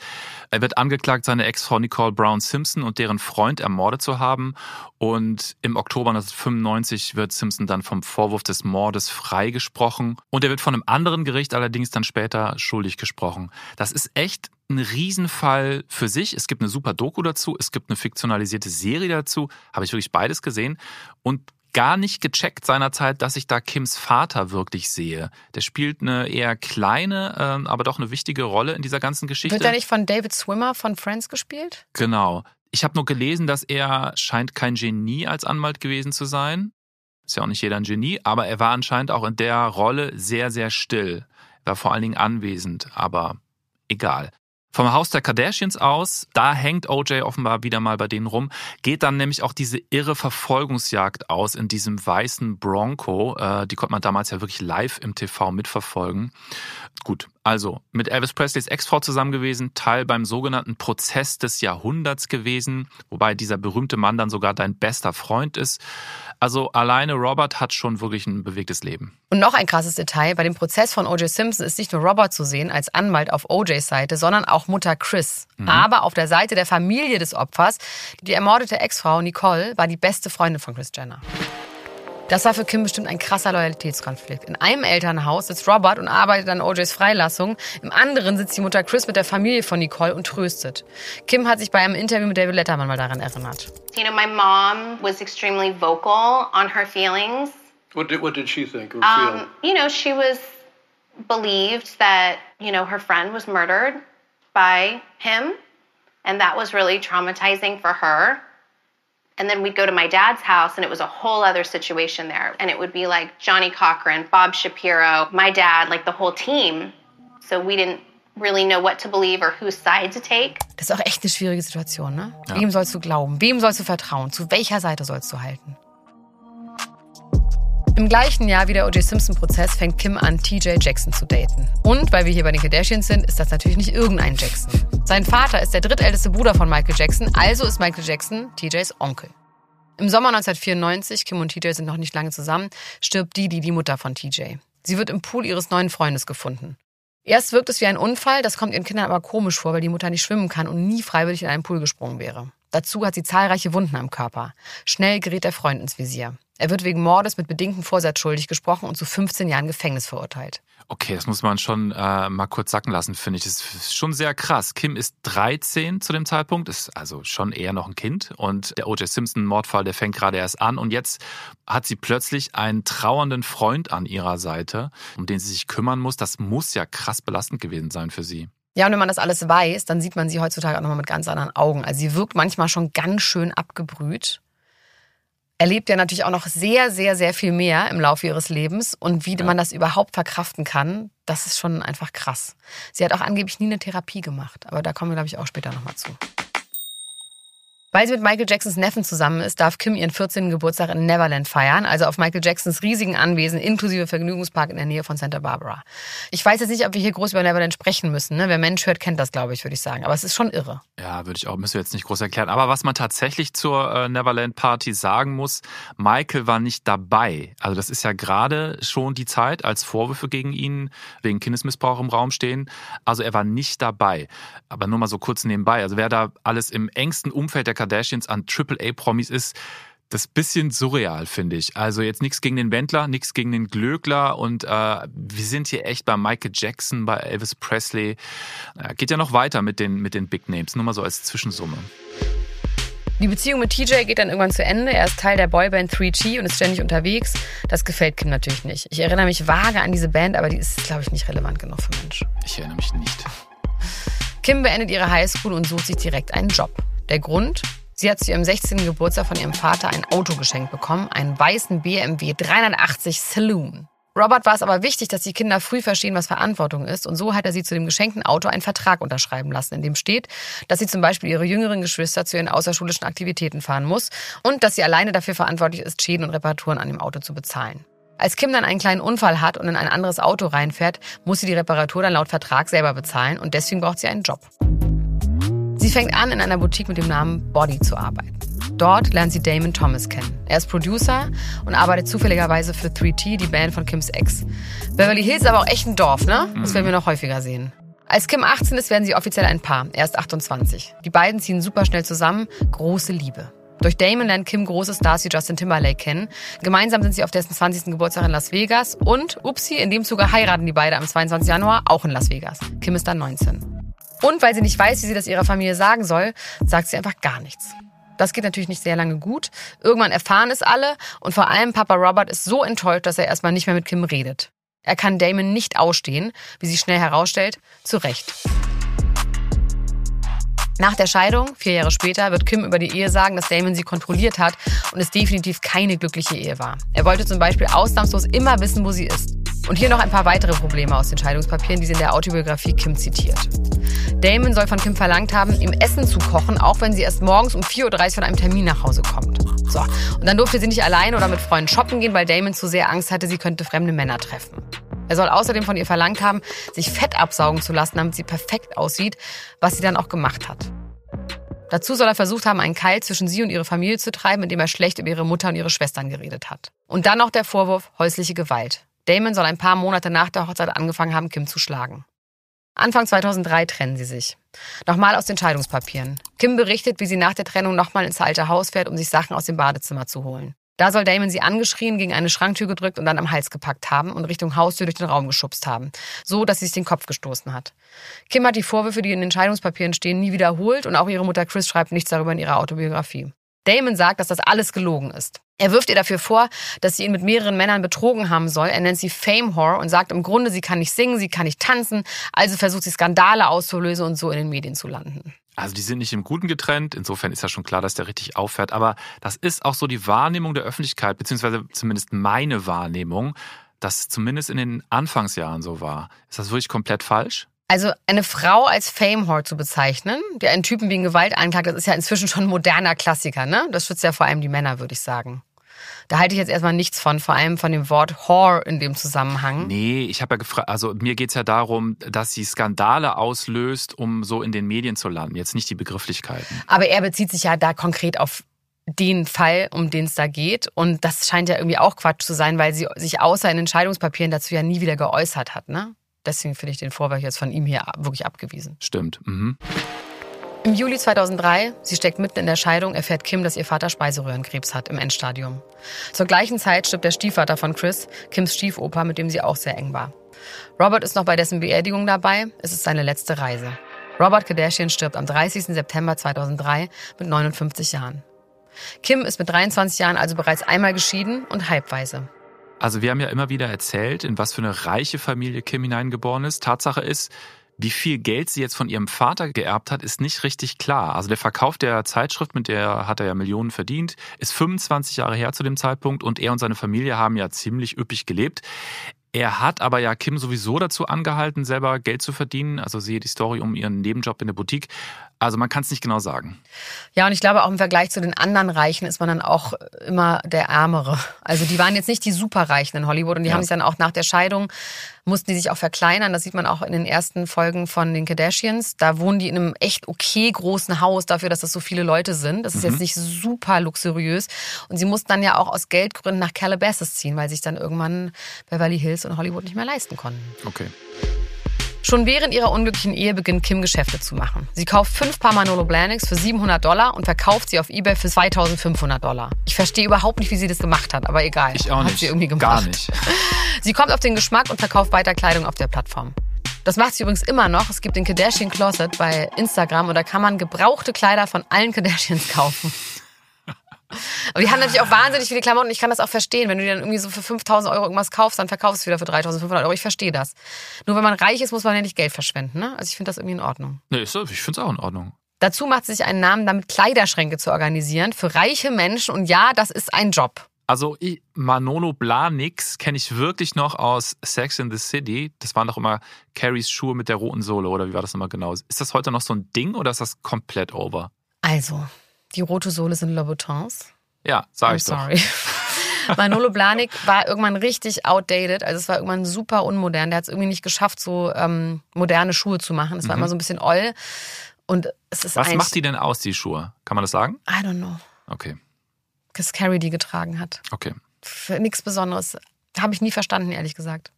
Er wird angeklagt, seine Ex-Frau Nicole Brown Simpson und deren Freund ermordet zu haben. Und im Oktober 1995 wird Simpson dann vom Vorwurf des Mordes freigesprochen. Und er wird von einem anderen Gericht allerdings dann später schuldig gesprochen. Das ist echt ein Riesenfall für sich. Es gibt eine super Doku dazu, es gibt eine fiktionalisierte Serie dazu, habe ich wirklich beides gesehen. Und gar nicht gecheckt seinerzeit, dass ich da Kims Vater wirklich sehe. Der spielt eine eher kleine, ähm, aber doch eine wichtige Rolle in dieser ganzen Geschichte. Wird er nicht von David Swimmer von Friends gespielt? Genau. Ich habe nur gelesen, dass er scheint kein Genie als Anwalt gewesen zu sein. Ist ja auch nicht jeder ein Genie, aber er war anscheinend auch in der Rolle sehr, sehr still. War vor allen Dingen anwesend, aber egal. Vom Haus der Kardashians aus, da hängt OJ offenbar wieder mal bei denen rum, geht dann nämlich auch diese irre Verfolgungsjagd aus in diesem weißen Bronco. Äh, die konnte man damals ja wirklich live im TV mitverfolgen. Gut, also mit Elvis Presleys Ex-Frau zusammen gewesen, Teil beim sogenannten Prozess des Jahrhunderts gewesen, wobei dieser berühmte Mann dann sogar dein bester Freund ist. Also alleine Robert hat schon wirklich ein bewegtes Leben. Und noch ein krasses Detail, bei dem Prozess von O.J. Simpson ist nicht nur Robert zu sehen als Anwalt auf O.J.s Seite, sondern auch Mutter Chris. Mhm. Aber auf der Seite der Familie des Opfers, die ermordete Ex-Frau Nicole war die beste Freundin von Chris Jenner. Das war für Kim bestimmt ein krasser Loyalitätskonflikt. In einem Elternhaus sitzt Robert und arbeitet an OJs Freilassung. Im anderen sitzt die Mutter Chris mit der Familie von Nicole und tröstet. Kim hat sich bei einem Interview mit David Letterman mal daran erinnert. You know, my mom was extremely vocal on her feelings. What did, what did she think or um, You know, she was believed that, you know, her friend was murdered by him. And that was really traumatizing for her. And then we'd go to my dad's house, and it was a whole other situation there. And it would be like Johnny Cochran, Bob Shapiro, my dad, like the whole team. So we didn't really know what to believe or whose side to take. Das ist auch echt eine schwierige Situation, ne? Ja. Wem sollst du glauben? Wem sollst du vertrauen? Zu welcher Seite sollst du halten? Im gleichen Jahr wie der O.J. Simpson-Prozess fängt Kim an, TJ Jackson zu daten. Und weil wir hier bei den Kardashians sind, ist das natürlich nicht irgendein Jackson. Sein Vater ist der drittälteste Bruder von Michael Jackson, also ist Michael Jackson TJs Onkel. Im Sommer 1994, Kim und TJ sind noch nicht lange zusammen, stirbt Didi, die Mutter von TJ. Sie wird im Pool ihres neuen Freundes gefunden. Erst wirkt es wie ein Unfall, das kommt ihren Kindern aber komisch vor, weil die Mutter nicht schwimmen kann und nie freiwillig in einen Pool gesprungen wäre. Dazu hat sie zahlreiche Wunden am Körper. Schnell gerät der Freund ins Visier. Er wird wegen Mordes mit bedingtem Vorsatz schuldig gesprochen und zu 15 Jahren Gefängnis verurteilt. Okay, das muss man schon äh, mal kurz sacken lassen, finde ich. Das ist schon sehr krass. Kim ist 13 zu dem Zeitpunkt, ist also schon eher noch ein Kind. Und der O.J. Simpson-Mordfall, der fängt gerade erst an. Und jetzt hat sie plötzlich einen trauernden Freund an ihrer Seite, um den sie sich kümmern muss. Das muss ja krass belastend gewesen sein für sie. Ja, und wenn man das alles weiß, dann sieht man sie heutzutage auch nochmal mit ganz anderen Augen. Also sie wirkt manchmal schon ganz schön abgebrüht erlebt ja natürlich auch noch sehr, sehr, sehr viel mehr im Laufe ihres Lebens. Und wie ja. man das überhaupt verkraften kann, das ist schon einfach krass. Sie hat auch angeblich nie eine Therapie gemacht. Aber da kommen wir, glaube ich, auch später nochmal zu. Weil sie mit Michael Jacksons Neffen zusammen ist, darf Kim ihren 14. Geburtstag in Neverland feiern, also auf Michael Jacksons riesigen Anwesen inklusive Vergnügungspark in der Nähe von Santa Barbara. Ich weiß jetzt nicht, ob wir hier groß über Neverland sprechen müssen. Ne? Wer Mensch hört, kennt das, glaube ich, würde ich sagen. Aber es ist schon irre. Ja, würde ich auch, müssen wir jetzt nicht groß erklären. Aber was man tatsächlich zur äh, Neverland Party sagen muss, Michael war nicht dabei. Also das ist ja gerade schon die Zeit, als Vorwürfe gegen ihn wegen Kindesmissbrauch im Raum stehen. Also er war nicht dabei. Aber nur mal so kurz nebenbei. Also wer da alles im engsten Umfeld der Kardashians an AAA-Promis ist, das bisschen surreal, finde ich. Also jetzt nichts gegen den Wendler, nichts gegen den Glöckler und äh, wir sind hier echt bei Michael Jackson, bei Elvis Presley. Äh, geht ja noch weiter mit den, mit den Big Names, nur mal so als Zwischensumme. Die Beziehung mit TJ geht dann irgendwann zu Ende. Er ist Teil der Boyband 3G und ist ständig unterwegs. Das gefällt Kim natürlich nicht. Ich erinnere mich vage an diese Band, aber die ist, glaube ich, nicht relevant genug für Mensch. Ich erinnere mich nicht. Kim beendet ihre Highschool und sucht sich direkt einen Job. Der Grund? Sie hat zu ihrem 16. Geburtstag von ihrem Vater ein Auto geschenkt bekommen, einen weißen BMW 380 Saloon. Robert war es aber wichtig, dass die Kinder früh verstehen, was Verantwortung ist. Und so hat er sie zu dem geschenkten Auto einen Vertrag unterschreiben lassen, in dem steht, dass sie zum Beispiel ihre jüngeren Geschwister zu ihren außerschulischen Aktivitäten fahren muss und dass sie alleine dafür verantwortlich ist, Schäden und Reparaturen an dem Auto zu bezahlen. Als Kim dann einen kleinen Unfall hat und in ein anderes Auto reinfährt, muss sie die Reparatur dann laut Vertrag selber bezahlen und deswegen braucht sie einen Job. Sie fängt an, in einer Boutique mit dem Namen Body zu arbeiten. Dort lernt sie Damon Thomas kennen. Er ist Producer und arbeitet zufälligerweise für 3T, die Band von Kims Ex. Beverly Hills ist aber auch echt ein Dorf, ne? Das werden wir noch häufiger sehen. Als Kim 18 ist, werden sie offiziell ein Paar. Er ist 28. Die beiden ziehen super schnell zusammen. Große Liebe. Durch Damon lernt Kim große Stars wie Justin Timberlake kennen. Gemeinsam sind sie auf dessen 20. Geburtstag in Las Vegas und, upsi, in dem Zuge heiraten die beiden am 22. Januar auch in Las Vegas. Kim ist dann 19. Und weil sie nicht weiß, wie sie das ihrer Familie sagen soll, sagt sie einfach gar nichts. Das geht natürlich nicht sehr lange gut. Irgendwann erfahren es alle und vor allem Papa Robert ist so enttäuscht, dass er erstmal nicht mehr mit Kim redet. Er kann Damon nicht ausstehen, wie sie schnell herausstellt, zu Recht. Nach der Scheidung, vier Jahre später, wird Kim über die Ehe sagen, dass Damon sie kontrolliert hat und es definitiv keine glückliche Ehe war. Er wollte zum Beispiel ausnahmslos immer wissen, wo sie ist. Und hier noch ein paar weitere Probleme aus den Scheidungspapieren, die sie in der Autobiografie Kim zitiert. Damon soll von Kim verlangt haben, ihm Essen zu kochen, auch wenn sie erst morgens um 4.30 Uhr von einem Termin nach Hause kommt. So, und dann durfte sie nicht allein oder mit Freunden shoppen gehen, weil Damon zu sehr Angst hatte, sie könnte fremde Männer treffen. Er soll außerdem von ihr verlangt haben, sich Fett absaugen zu lassen, damit sie perfekt aussieht, was sie dann auch gemacht hat. Dazu soll er versucht haben, einen Keil zwischen sie und ihre Familie zu treiben, indem er schlecht über ihre Mutter und ihre Schwestern geredet hat. Und dann noch der Vorwurf häusliche Gewalt. Damon soll ein paar Monate nach der Hochzeit angefangen haben, Kim zu schlagen. Anfang 2003 trennen sie sich. Nochmal aus den Scheidungspapieren. Kim berichtet, wie sie nach der Trennung nochmal ins alte Haus fährt, um sich Sachen aus dem Badezimmer zu holen. Da soll Damon sie angeschrien, gegen eine Schranktür gedrückt und dann am Hals gepackt haben und Richtung Haustür durch den Raum geschubst haben. So, dass sie sich den Kopf gestoßen hat. Kim hat die Vorwürfe, die in den Scheidungspapieren stehen, nie wiederholt und auch ihre Mutter Chris schreibt nichts darüber in ihrer Autobiografie. Damon sagt, dass das alles gelogen ist. Er wirft ihr dafür vor, dass sie ihn mit mehreren Männern betrogen haben soll. Er nennt sie Fame Whore und sagt im Grunde, sie kann nicht singen, sie kann nicht tanzen, also versucht sie Skandale auszulösen und so in den Medien zu landen. Also die sind nicht im Guten getrennt, insofern ist ja schon klar, dass der richtig auffährt, aber das ist auch so die Wahrnehmung der Öffentlichkeit, beziehungsweise zumindest meine Wahrnehmung, dass zumindest in den Anfangsjahren so war. Ist das wirklich komplett falsch? Also eine Frau als Fame-Whore zu bezeichnen, der einen Typen wegen Gewalt anklagt, das ist ja inzwischen schon ein moderner Klassiker, ne? Das schützt ja vor allem die Männer, würde ich sagen. Da halte ich jetzt erstmal nichts von, vor allem von dem Wort Whore in dem Zusammenhang. Nee, ich habe ja gefragt, also mir geht's ja darum, dass sie Skandale auslöst, um so in den Medien zu landen, jetzt nicht die Begrifflichkeiten. Aber er bezieht sich ja da konkret auf den Fall, um den es da geht. Und das scheint ja irgendwie auch Quatsch zu sein, weil sie sich außer in Entscheidungspapieren dazu ja nie wieder geäußert hat, ne? Deswegen finde ich den Vorwurf jetzt von ihm hier wirklich abgewiesen. Stimmt. Mhm. Im Juli 2003, sie steckt mitten in der Scheidung, erfährt Kim, dass ihr Vater Speiseröhrenkrebs hat im Endstadium. Zur gleichen Zeit stirbt der Stiefvater von Chris, Kims Stiefoper, mit dem sie auch sehr eng war. Robert ist noch bei dessen Beerdigung dabei. Es ist seine letzte Reise. Robert Kardashian stirbt am 30. September 2003 mit 59 Jahren. Kim ist mit 23 Jahren also bereits einmal geschieden und halbweise. Also wir haben ja immer wieder erzählt, in was für eine reiche Familie Kim hineingeboren ist. Tatsache ist, wie viel Geld sie jetzt von ihrem Vater geerbt hat, ist nicht richtig klar. Also der Verkauf der Zeitschrift, mit der hat er ja Millionen verdient, ist 25 Jahre her zu dem Zeitpunkt und er und seine Familie haben ja ziemlich üppig gelebt. Er hat aber ja Kim sowieso dazu angehalten, selber Geld zu verdienen. Also siehe die Story um ihren Nebenjob in der Boutique. Also man kann es nicht genau sagen. Ja, und ich glaube auch im Vergleich zu den anderen Reichen ist man dann auch immer der Ärmere. Also die waren jetzt nicht die Superreichen in Hollywood und die ja. haben sich dann auch nach der Scheidung mussten die sich auch verkleinern. Das sieht man auch in den ersten Folgen von den Kardashians. Da wohnen die in einem echt okay großen Haus dafür, dass das so viele Leute sind. Das ist mhm. jetzt nicht super luxuriös. Und sie mussten dann ja auch aus Geldgründen nach Calabasas ziehen, weil sich dann irgendwann Beverly Hills und Hollywood nicht mehr leisten konnten. Okay. Schon während ihrer unglücklichen Ehe beginnt Kim Geschäfte zu machen. Sie kauft fünf Paar Manolo Blahniks für 700 Dollar und verkauft sie auf Ebay für 2500 Dollar. Ich verstehe überhaupt nicht, wie sie das gemacht hat, aber egal. Ich auch nicht. Hat sie irgendwie gemacht. Gar nicht. Sie kommt auf den Geschmack und verkauft weiter Kleidung auf der Plattform. Das macht sie übrigens immer noch. Es gibt den Kardashian Closet bei Instagram und da kann man gebrauchte Kleider von allen Kardashians kaufen. Aber die haben natürlich auch wahnsinnig viele Klamotten. Ich kann das auch verstehen. Wenn du dir dann irgendwie so für 5000 Euro irgendwas kaufst, dann verkaufst du es wieder für 3500 Euro. Ich verstehe das. Nur wenn man reich ist, muss man ja nicht Geld verschwenden. Ne? Also ich finde das irgendwie in Ordnung. Nee, ich finde es auch in Ordnung. Dazu macht sie sich einen Namen damit, Kleiderschränke zu organisieren für reiche Menschen. Und ja, das ist ein Job. Also ich, Manolo Blahniks kenne ich wirklich noch aus Sex in the City. Das waren doch immer Carries Schuhe mit der roten Sohle, oder wie war das nochmal genau? Ist das heute noch so ein Ding oder ist das komplett over? Also, die rote Sohle sind Louboutins. Ja, sag ich sorry. doch. Manolo Blahnik war irgendwann richtig outdated, also es war irgendwann super unmodern. Der hat es irgendwie nicht geschafft, so ähm, moderne Schuhe zu machen. Es war mhm. immer so ein bisschen oll. Und es ist Was macht die denn aus, die Schuhe? Kann man das sagen? I don't know. Okay. Dass Carrie die getragen hat. Okay. Für nichts Besonderes. Habe ich nie verstanden, ehrlich gesagt.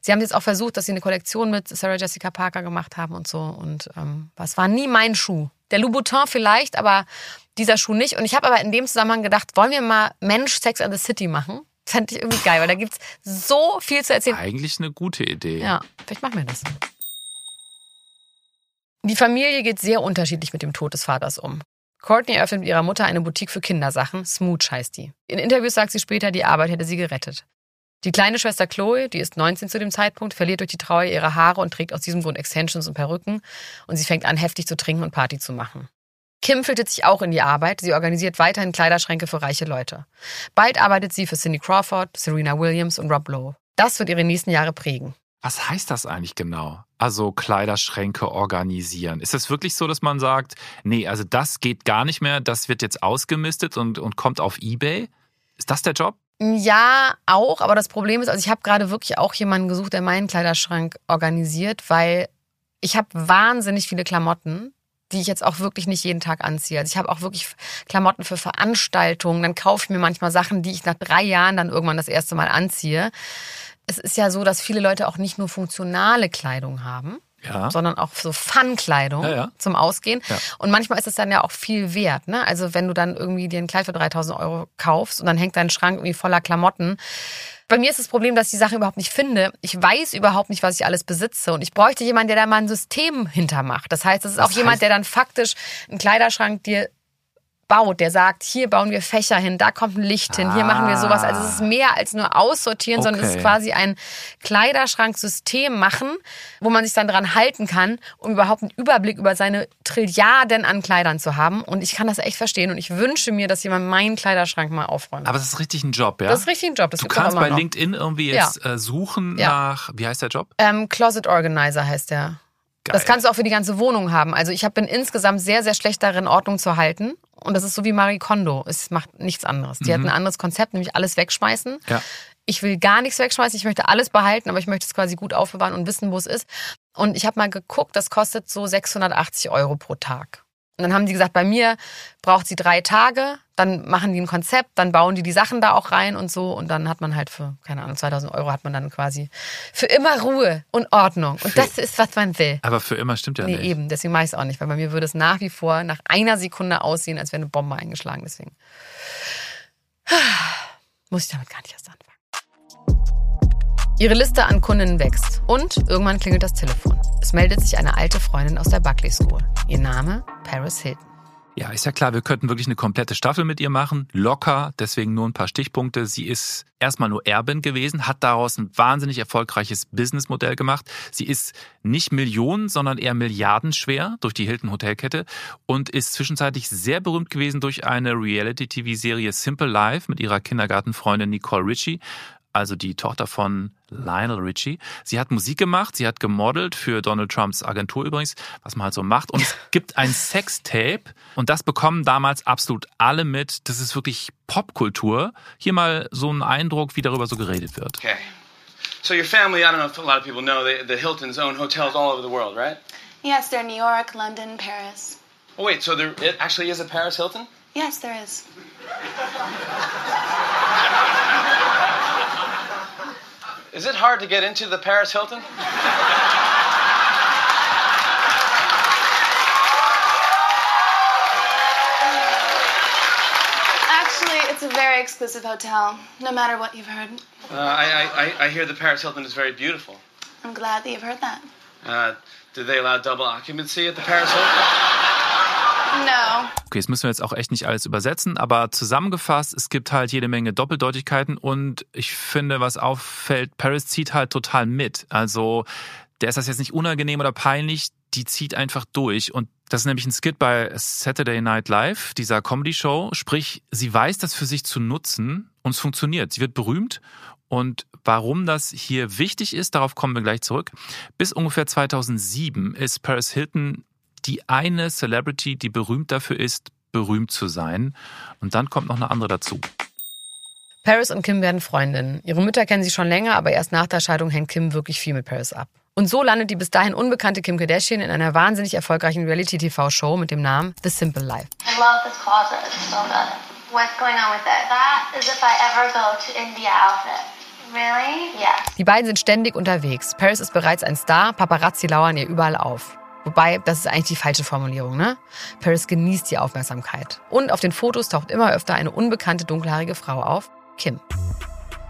Sie haben jetzt auch versucht, dass sie eine Kollektion mit Sarah Jessica Parker gemacht haben und so. Und ähm, was war nie mein Schuh. Der Louboutin vielleicht, aber dieser Schuh nicht. Und ich habe aber in dem Zusammenhang gedacht, wollen wir mal Mensch Sex and the City machen? Fände ich irgendwie geil, weil da gibt es so viel zu erzählen. Eigentlich eine gute Idee. Ja, vielleicht machen wir das. Die Familie geht sehr unterschiedlich mit dem Tod des Vaters um. Courtney eröffnet mit ihrer Mutter eine Boutique für Kindersachen. Smooch heißt die. In Interviews sagt sie später, die Arbeit hätte sie gerettet. Die kleine Schwester Chloe, die ist 19 zu dem Zeitpunkt, verliert durch die Trauer ihre Haare und trägt aus diesem Grund Extensions und Perücken. Und sie fängt an, heftig zu trinken und Party zu machen. Kim filtert sich auch in die Arbeit. Sie organisiert weiterhin Kleiderschränke für reiche Leute. Bald arbeitet sie für Cindy Crawford, Serena Williams und Rob Lowe. Das wird ihre nächsten Jahre prägen. Was heißt das eigentlich genau? Also Kleiderschränke organisieren. Ist es wirklich so, dass man sagt, nee, also das geht gar nicht mehr, das wird jetzt ausgemistet und, und kommt auf Ebay? Ist das der Job? Ja, auch. Aber das Problem ist, also ich habe gerade wirklich auch jemanden gesucht, der meinen Kleiderschrank organisiert, weil ich habe wahnsinnig viele Klamotten, die ich jetzt auch wirklich nicht jeden Tag anziehe. Also ich habe auch wirklich Klamotten für Veranstaltungen. Dann kaufe ich mir manchmal Sachen, die ich nach drei Jahren dann irgendwann das erste Mal anziehe. Es ist ja so, dass viele Leute auch nicht nur funktionale Kleidung haben, ja. sondern auch so Fun-Kleidung ja, ja. zum Ausgehen. Und manchmal ist es dann ja auch viel wert. Ne? Also wenn du dann irgendwie dir ein Kleid für 3000 Euro kaufst und dann hängt dein Schrank irgendwie voller Klamotten. Bei mir ist das Problem, dass ich die Sachen überhaupt nicht finde. Ich weiß überhaupt nicht, was ich alles besitze. Und ich bräuchte jemanden, der da mal ein System hintermacht. Das heißt, es ist das auch jemand, der dann faktisch einen Kleiderschrank dir baut, der sagt, hier bauen wir Fächer hin, da kommt ein Licht hin, hier ah. machen wir sowas. Also es ist mehr als nur aussortieren, okay. sondern es ist quasi ein Kleiderschranksystem machen, wo man sich dann dran halten kann, um überhaupt einen Überblick über seine Trilliarden an Kleidern zu haben. Und ich kann das echt verstehen und ich wünsche mir, dass jemand meinen Kleiderschrank mal aufräumt. Aber das ist richtig ein Job, ja? Das ist richtig ein Job. Das du kannst bei noch. LinkedIn irgendwie jetzt ja. Äh, suchen ja. nach, wie heißt der Job? Ähm, Closet Organizer heißt der. Geil. Das kannst du auch für die ganze Wohnung haben. Also ich bin insgesamt sehr, sehr schlecht darin, Ordnung zu halten. Und das ist so wie Marie Kondo. Es macht nichts anderes. Die mhm. hat ein anderes Konzept, nämlich alles wegschmeißen. Ja. Ich will gar nichts wegschmeißen. Ich möchte alles behalten, aber ich möchte es quasi gut aufbewahren und wissen, wo es ist. Und ich habe mal geguckt, das kostet so 680 Euro pro Tag. Und dann haben die gesagt, bei mir braucht sie drei Tage, dann machen die ein Konzept, dann bauen die die Sachen da auch rein und so. Und dann hat man halt für, keine Ahnung, 2000 Euro hat man dann quasi für immer Ruhe und Ordnung. Und für, das ist, was man will. Aber für immer stimmt ja nee, nicht. eben, deswegen mache ich es auch nicht, weil bei mir würde es nach wie vor nach einer Sekunde aussehen, als wäre eine Bombe eingeschlagen. Deswegen muss ich damit gar nicht erst anfangen. Ihre Liste an Kundinnen wächst und irgendwann klingelt das Telefon. Es meldet sich eine alte Freundin aus der Buckley School. Ihr Name Paris Hilton. Ja, ist ja klar, wir könnten wirklich eine komplette Staffel mit ihr machen. Locker, deswegen nur ein paar Stichpunkte. Sie ist erstmal nur Erbin gewesen, hat daraus ein wahnsinnig erfolgreiches Businessmodell gemacht. Sie ist nicht Millionen, sondern eher Milliarden schwer durch die Hilton Hotelkette und ist zwischenzeitlich sehr berühmt gewesen durch eine Reality-TV-Serie Simple Life mit ihrer Kindergartenfreundin Nicole Ritchie also die Tochter von Lionel Richie. Sie hat Musik gemacht, sie hat gemodelt für Donald Trumps Agentur übrigens, was man halt so macht. Und es gibt ein Sextape und das bekommen damals absolut alle mit. Das ist wirklich Popkultur. Hier mal so ein Eindruck, wie darüber so geredet wird. Okay. So your family, I don't know if a lot of people know, the, the Hiltons own hotels all over the world, right? Yes, they're New York, London, Paris. Oh wait, so there it actually is a Paris Hilton? Yes, there is. Is it hard to get into the Paris Hilton? Actually, it's a very exclusive hotel, no matter what you've heard. Uh, I, I, I hear the Paris Hilton is very beautiful. I'm glad that you've heard that. Uh, do they allow double occupancy at the Paris Hilton? No. Okay, das müssen wir jetzt auch echt nicht alles übersetzen, aber zusammengefasst, es gibt halt jede Menge Doppeldeutigkeiten und ich finde, was auffällt, Paris zieht halt total mit. Also, der ist das jetzt nicht unangenehm oder peinlich, die zieht einfach durch und das ist nämlich ein Skit bei Saturday Night Live, dieser Comedy-Show. Sprich, sie weiß das für sich zu nutzen und es funktioniert. Sie wird berühmt und warum das hier wichtig ist, darauf kommen wir gleich zurück. Bis ungefähr 2007 ist Paris Hilton die eine Celebrity, die berühmt dafür ist, berühmt zu sein. Und dann kommt noch eine andere dazu. Paris und Kim werden Freundinnen. Ihre Mütter kennen sie schon länger, aber erst nach der Scheidung hängt Kim wirklich viel mit Paris ab. Und so landet die bis dahin unbekannte Kim Kardashian in einer wahnsinnig erfolgreichen Reality-TV-Show mit dem Namen The Simple Life. I love this closet. It's so good. What's going on with it? That is if I ever go to India outfit. Really? Yeah. Die beiden sind ständig unterwegs. Paris ist bereits ein Star, Paparazzi lauern ihr überall auf. Wobei, das ist eigentlich die falsche Formulierung, ne? Paris genießt die Aufmerksamkeit. Und auf den Fotos taucht immer öfter eine unbekannte dunkelhaarige Frau auf, Kim.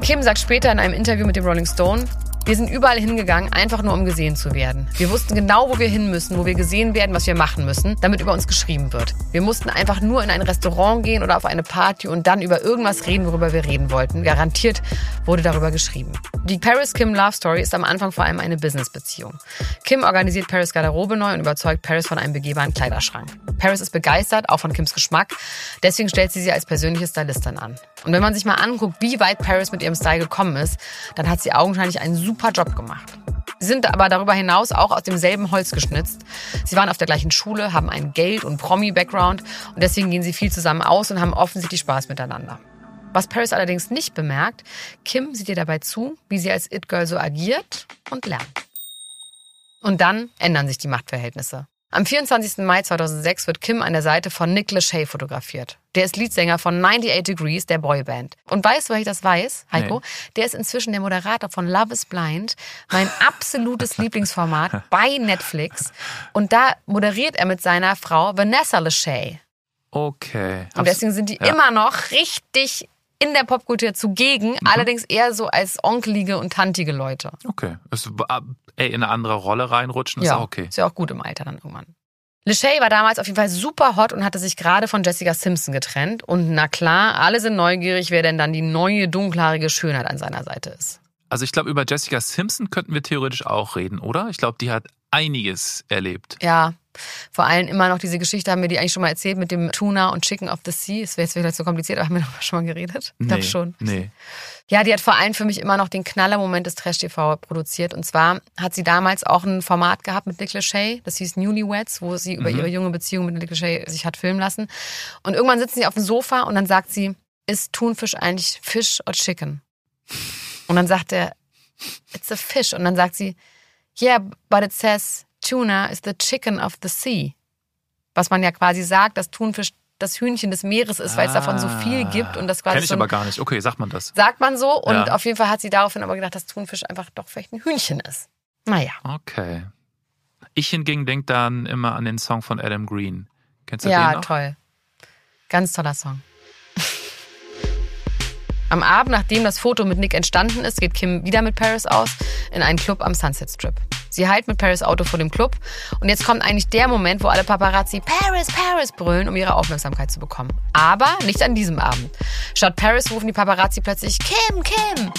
Kim sagt später in einem Interview mit dem Rolling Stone, wir sind überall hingegangen, einfach nur um gesehen zu werden. Wir wussten genau, wo wir hin müssen, wo wir gesehen werden, was wir machen müssen, damit über uns geschrieben wird. Wir mussten einfach nur in ein Restaurant gehen oder auf eine Party und dann über irgendwas reden, worüber wir reden wollten. Garantiert wurde darüber geschrieben. Die Paris-Kim Love Story ist am Anfang vor allem eine Business-Beziehung. Kim organisiert Paris Garderobe neu und überzeugt Paris von einem begehbaren Kleiderschrank. Paris ist begeistert, auch von Kims Geschmack. Deswegen stellt sie sie als persönliche Stylistin an. Und wenn man sich mal anguckt, wie weit Paris mit ihrem Style gekommen ist, dann hat sie augenscheinlich einen super Job gemacht. Sie sind aber darüber hinaus auch aus demselben Holz geschnitzt. Sie waren auf der gleichen Schule, haben einen Geld- und Promi-Background und deswegen gehen sie viel zusammen aus und haben offensichtlich Spaß miteinander. Was Paris allerdings nicht bemerkt, Kim sieht ihr dabei zu, wie sie als It-Girl so agiert und lernt. Und dann ändern sich die Machtverhältnisse. Am 24. Mai 2006 wird Kim an der Seite von Nick Lachey fotografiert. Der ist Leadsänger von 98 Degrees, der Boyband. Und weißt du, weil ich das weiß, Heiko? Nee. Der ist inzwischen der Moderator von Love is Blind, mein absolutes Lieblingsformat bei Netflix. Und da moderiert er mit seiner Frau Vanessa Lachey. Okay. Und deswegen sind die ja. immer noch richtig in der Popkultur zugegen, mhm. allerdings eher so als onkelige und tantige Leute. Okay. Es, ey, in eine andere Rolle reinrutschen, ist ja, auch okay. Ist ja auch gut im Alter dann irgendwann. Lachey war damals auf jeden Fall super hot und hatte sich gerade von Jessica Simpson getrennt. Und na klar, alle sind neugierig, wer denn dann die neue dunkelhaarige Schönheit an seiner Seite ist. Also ich glaube, über Jessica Simpson könnten wir theoretisch auch reden, oder? Ich glaube, die hat einiges erlebt. Ja, vor allem immer noch diese Geschichte, haben wir die eigentlich schon mal erzählt mit dem Tuna und Chicken of the Sea. Es wäre jetzt vielleicht so kompliziert, aber haben wir doch schon mal geredet? Ich glaube schon. Nee. Ja, die hat vor allem für mich immer noch den Knallermoment des Trash-TV produziert. Und zwar hat sie damals auch ein Format gehabt mit Nick Lachey, das hieß Newlyweds, wo sie über mhm. ihre junge Beziehung mit Nick Lachey sich hat filmen lassen. Und irgendwann sitzen sie auf dem Sofa und dann sagt sie, ist Thunfisch eigentlich Fish or Chicken? Und dann sagt er, it's a fish. Und dann sagt sie, yeah, but it says Tuna is the chicken of the sea. Was man ja quasi sagt, dass Thunfisch das Hühnchen des Meeres ist, weil es davon so viel gibt und das quasi. Kenn ich aber gar nicht. Okay, sagt man das. Sagt man so und ja. auf jeden Fall hat sie daraufhin aber gedacht, dass Thunfisch einfach doch vielleicht ein Hühnchen ist. Naja. Okay. Ich hingegen denke dann immer an den Song von Adam Green. Kennst du ja, den Ja, toll. Ganz toller Song. Am Abend, nachdem das Foto mit Nick entstanden ist, geht Kim wieder mit Paris aus in einen Club am Sunset Strip. Sie heilt mit Paris Auto vor dem Club und jetzt kommt eigentlich der Moment, wo alle Paparazzi Paris, Paris brüllen, um ihre Aufmerksamkeit zu bekommen. Aber nicht an diesem Abend. Statt Paris rufen die Paparazzi plötzlich Kim, Kim.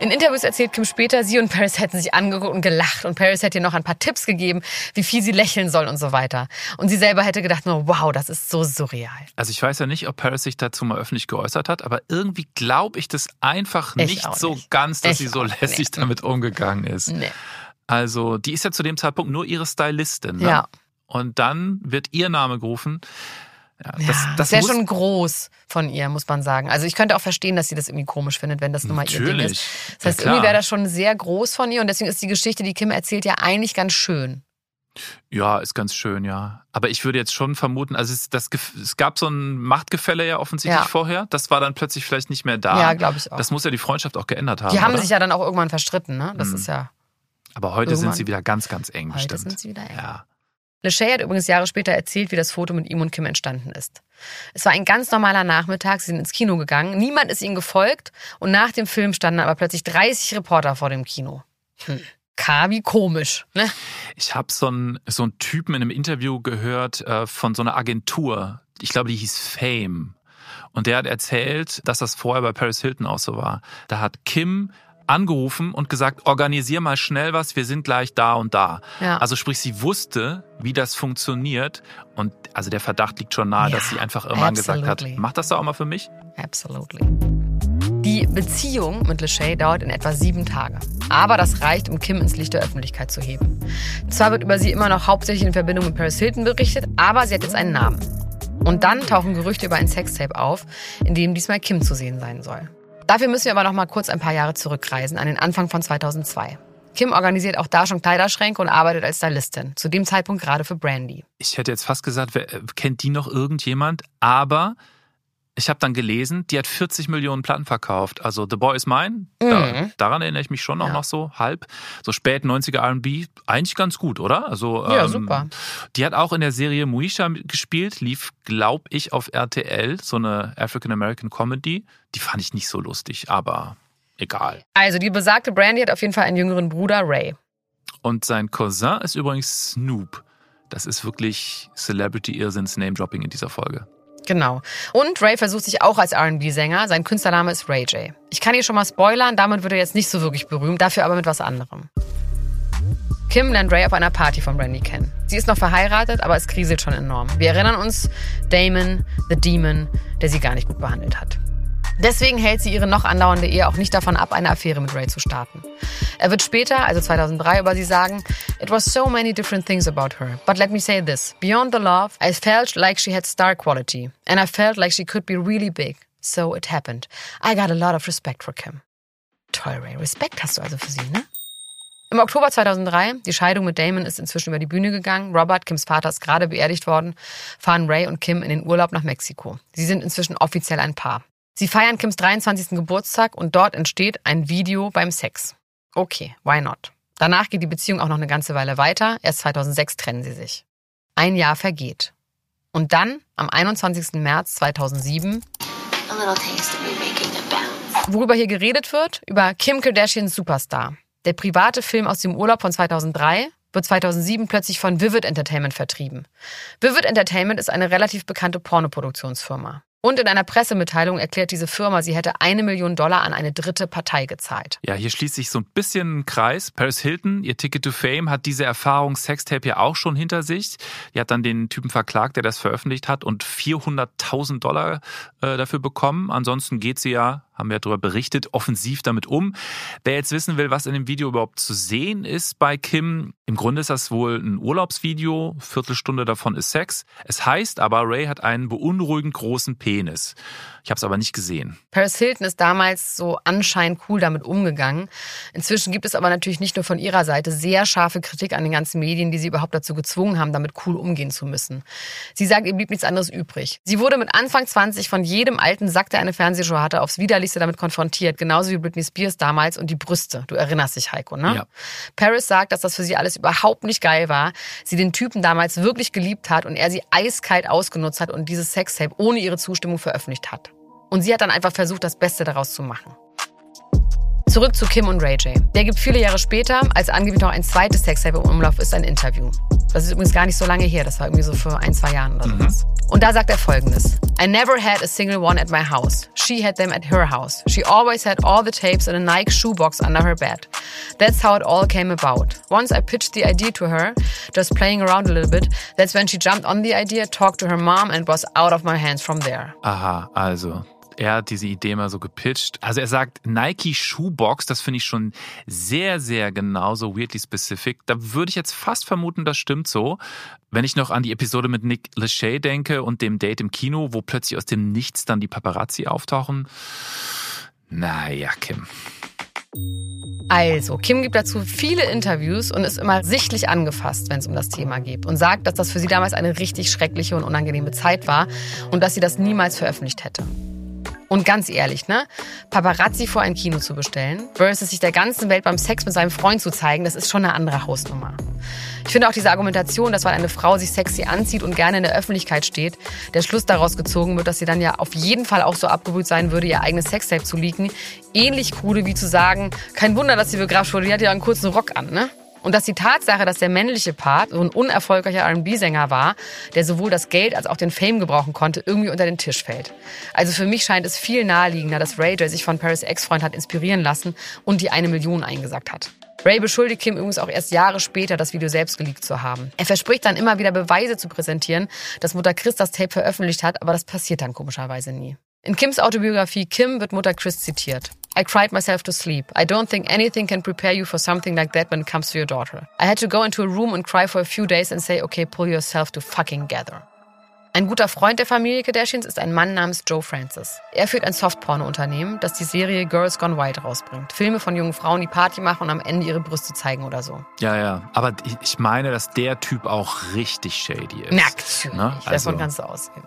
In Interviews erzählt Kim später, sie und Paris hätten sich angeguckt und gelacht und Paris hätte ihr noch ein paar Tipps gegeben, wie viel sie lächeln soll und so weiter. Und sie selber hätte gedacht nur, wow, das ist so surreal. Also ich weiß ja nicht, ob Paris sich dazu mal öffentlich geäußert hat, aber irgendwie glaube ich das einfach ich nicht so nicht. ganz, dass ich sie so lässig nee. damit umgegangen ist. Nee. Also die ist ja zu dem Zeitpunkt nur ihre Stylistin. Ne? Ja. Und dann wird ihr Name gerufen. Ja, das, ja, das ist ja schon groß von ihr, muss man sagen. Also ich könnte auch verstehen, dass sie das irgendwie komisch findet, wenn das nun mal ihr Ding ist. Das heißt, ja, irgendwie wäre das schon sehr groß von ihr und deswegen ist die Geschichte, die Kim erzählt, ja eigentlich ganz schön. Ja, ist ganz schön, ja. Aber ich würde jetzt schon vermuten, also es, das, es gab so ein Machtgefälle ja offensichtlich ja. vorher. Das war dann plötzlich vielleicht nicht mehr da. Ja, glaube ich auch. Das muss ja die Freundschaft auch geändert haben. Die haben oder? sich ja dann auch irgendwann verstritten, ne? Das mhm. ist ja. Aber heute irgendwann. sind sie wieder ganz, ganz eng. Heute stimmt. sind sie wieder eng. Ja. Lachey hat übrigens Jahre später erzählt, wie das Foto mit ihm und Kim entstanden ist. Es war ein ganz normaler Nachmittag, sie sind ins Kino gegangen, niemand ist ihnen gefolgt und nach dem Film standen aber plötzlich 30 Reporter vor dem Kino. Hm. K wie komisch, ne? Ich habe so einen so Typen in einem Interview gehört äh, von so einer Agentur. Ich glaube, die hieß Fame. Und der hat erzählt, dass das vorher bei Paris Hilton auch so war. Da hat Kim angerufen und gesagt, organisier mal schnell was, wir sind gleich da und da. Ja. Also sprich, sie wusste, wie das funktioniert und also der Verdacht liegt schon nahe, ja, dass sie einfach irgendwann absolutely. gesagt hat, mach das doch auch mal für mich. Absolutely. Die Beziehung mit Lachey dauert in etwa sieben Tage. Aber das reicht, um Kim ins Licht der Öffentlichkeit zu heben. Zwar wird über sie immer noch hauptsächlich in Verbindung mit Paris Hilton berichtet, aber sie hat jetzt einen Namen. Und dann tauchen Gerüchte über ein Sextape auf, in dem diesmal Kim zu sehen sein soll. Dafür müssen wir aber noch mal kurz ein paar Jahre zurückreisen, an den Anfang von 2002. Kim organisiert auch da schon Kleiderschränke und arbeitet als Stylistin. Zu dem Zeitpunkt gerade für Brandy. Ich hätte jetzt fast gesagt, wer, äh, kennt die noch irgendjemand? Aber ich habe dann gelesen, die hat 40 Millionen Platten verkauft. Also The Boy is Mine, mhm. da, daran erinnere ich mich schon auch ja. noch so halb. So spät 90er RB, eigentlich ganz gut, oder? Also, ja, ähm, super. Die hat auch in der Serie Muisha gespielt, lief, glaube ich, auf RTL, so eine African American Comedy. Die fand ich nicht so lustig, aber egal. Also die besagte Brandy hat auf jeden Fall einen jüngeren Bruder, Ray. Und sein Cousin ist übrigens Snoop. Das ist wirklich Celebrity-Irrsinns Name-Dropping in dieser Folge. Genau. Und Ray versucht sich auch als RB-Sänger. Sein Künstlername ist Ray J. Ich kann hier schon mal spoilern, damit wird er jetzt nicht so wirklich berühmt, dafür aber mit was anderem. Kim lernt Ray auf einer Party von Brandy kennen. Sie ist noch verheiratet, aber es kriselt schon enorm. Wir erinnern uns, Damon, the Demon, der sie gar nicht gut behandelt hat. Deswegen hält sie ihre noch andauernde Ehe auch nicht davon ab, eine Affäre mit Ray zu starten. Er wird später, also 2003, über sie sagen, It was so many different things about her. But let me say this. Beyond the love, I felt like she had star quality. And I felt like she could be really big. So it happened. I got a lot of respect for Kim. Toll, Ray. Respekt hast du also für sie, ne? Im Oktober 2003, die Scheidung mit Damon ist inzwischen über die Bühne gegangen. Robert, Kims Vater, ist gerade beerdigt worden, fahren Ray und Kim in den Urlaub nach Mexiko. Sie sind inzwischen offiziell ein Paar. Sie feiern Kims 23. Geburtstag und dort entsteht ein Video beim Sex. Okay, why not? Danach geht die Beziehung auch noch eine ganze Weile weiter. Erst 2006 trennen sie sich. Ein Jahr vergeht. Und dann, am 21. März 2007, worüber hier geredet wird, über Kim Kardashians Superstar. Der private Film aus dem Urlaub von 2003 wird 2007 plötzlich von Vivid Entertainment vertrieben. Vivid Entertainment ist eine relativ bekannte Pornoproduktionsfirma. Und in einer Pressemitteilung erklärt diese Firma, sie hätte eine Million Dollar an eine dritte Partei gezahlt. Ja, hier schließt sich so ein bisschen ein Kreis. Paris Hilton, ihr Ticket to Fame, hat diese Erfahrung Sextape ja auch schon hinter sich. Die hat dann den Typen verklagt, der das veröffentlicht hat und 400.000 Dollar äh, dafür bekommen. Ansonsten geht sie ja haben wir darüber berichtet, offensiv damit um. Wer jetzt wissen will, was in dem Video überhaupt zu sehen ist bei Kim, im Grunde ist das wohl ein Urlaubsvideo, Viertelstunde davon ist Sex. Es heißt aber, Ray hat einen beunruhigend großen Penis. Ich habe es aber nicht gesehen. Paris Hilton ist damals so anscheinend cool damit umgegangen. Inzwischen gibt es aber natürlich nicht nur von ihrer Seite sehr scharfe Kritik an den ganzen Medien, die sie überhaupt dazu gezwungen haben, damit cool umgehen zu müssen. Sie sagt, ihr blieb nichts anderes übrig. Sie wurde mit Anfang 20 von jedem alten Sack, der eine Fernsehshow hatte, aufs Widerlichste damit konfrontiert. Genauso wie Britney Spears damals und die Brüste. Du erinnerst dich, Heiko, ne? Ja. Paris sagt, dass das für sie alles überhaupt nicht geil war. Sie den Typen damals wirklich geliebt hat und er sie eiskalt ausgenutzt hat und dieses Sextape ohne ihre Zustimmung veröffentlicht hat. Und sie hat dann einfach versucht, das Beste daraus zu machen. Zurück zu Kim und Ray J. Der gibt viele Jahre später, als angeblich noch ein zweites Sextape im Umlauf ist, ein Interview. Das ist übrigens gar nicht so lange her, das war irgendwie so für ein, zwei Jahren oder mhm. sowas. Und da sagt er folgendes. I never had a single one at my house. She had them at her house. She always had all the tapes in a Nike shoebox under her bed. That's how it all came about. Once I pitched the idea to her, just playing around a little bit, that's when she jumped on the idea, talked to her mom and was out of my hands from there. Aha, also er hat diese Idee mal so gepitcht. Also er sagt Nike Shoebox, das finde ich schon sehr, sehr genau, so weirdly specific. Da würde ich jetzt fast vermuten, das stimmt so. Wenn ich noch an die Episode mit Nick Lachey denke und dem Date im Kino, wo plötzlich aus dem Nichts dann die Paparazzi auftauchen. Naja, Kim. Also, Kim gibt dazu viele Interviews und ist immer sichtlich angefasst, wenn es um das Thema geht und sagt, dass das für sie damals eine richtig schreckliche und unangenehme Zeit war und dass sie das niemals veröffentlicht hätte. Und ganz ehrlich, ne? Paparazzi vor ein Kino zu bestellen, versus sich der ganzen Welt beim Sex mit seinem Freund zu zeigen, das ist schon eine andere Hausnummer. Ich finde auch diese Argumentation, dass weil eine Frau sich sexy anzieht und gerne in der Öffentlichkeit steht, der Schluss daraus gezogen wird, dass sie dann ja auf jeden Fall auch so abgebrüht sein würde, ihr eigenes Sextape zu leaken, ähnlich krude wie zu sagen, kein Wunder, dass sie begrabt wurde, die hat ja einen kurzen Rock an, ne? Und dass die Tatsache, dass der männliche Part so ein unerfolgreicher RB-Sänger war, der sowohl das Geld als auch den Fame gebrauchen konnte, irgendwie unter den Tisch fällt. Also für mich scheint es viel naheliegender, dass Ray J sich von Paris Ex-Freund hat inspirieren lassen und die eine Million eingesagt hat. Ray beschuldigt Kim übrigens auch erst Jahre später, das Video selbst geleakt zu haben. Er verspricht dann immer wieder Beweise zu präsentieren, dass Mutter Chris das Tape veröffentlicht hat, aber das passiert dann komischerweise nie. In Kims Autobiografie Kim wird Mutter Chris zitiert. I cried myself to sleep. I don't think anything can prepare you for something like that when it comes to your daughter. I had to go into a room and cry for a few days and say, okay, pull yourself to fucking gather. Ein guter Freund der Familie Kardashians ist ein Mann namens Joe Francis. Er führt ein Softporno-Unternehmen, das die Serie Girls Gone Wild rausbringt. Filme von jungen Frauen, die Party machen und am Ende ihre Brüste zeigen oder so. Ja, ja. Aber ich meine, dass der Typ auch richtig shady ist. Nackt. Ne? Also. Davon kannst du ausgehen.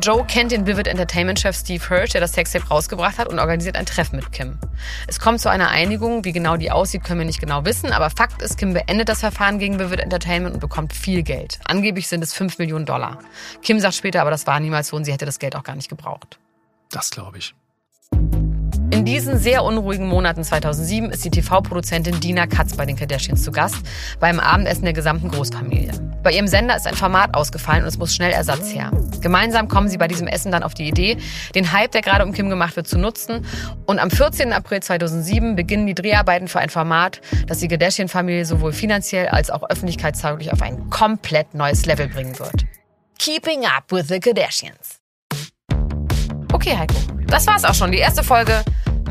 Joe kennt den Vivid Entertainment-Chef Steve Hirsch, der das Sextape rausgebracht hat und organisiert ein Treffen mit Kim. Es kommt zu einer Einigung, wie genau die aussieht, können wir nicht genau wissen, aber Fakt ist, Kim beendet das Verfahren gegen Vivid Entertainment und bekommt viel Geld. Angeblich sind es 5 Millionen Dollar. Kim sagt später, aber das war niemals so und sie hätte das Geld auch gar nicht gebraucht. Das glaube ich. In diesen sehr unruhigen Monaten 2007 ist die TV-Produzentin Dina Katz bei den Kardashians zu Gast beim Abendessen der gesamten Großfamilie. Bei ihrem Sender ist ein Format ausgefallen und es muss schnell Ersatz her. Gemeinsam kommen sie bei diesem Essen dann auf die Idee, den Hype, der gerade um Kim gemacht wird, zu nutzen. Und am 14. April 2007 beginnen die Dreharbeiten für ein Format, das die Kardashian-Familie sowohl finanziell als auch öffentlichkeitstauglich auf ein komplett neues Level bringen wird. Keeping Up with the Kardashians. Okay, Heiko, das war's auch schon. Die erste Folge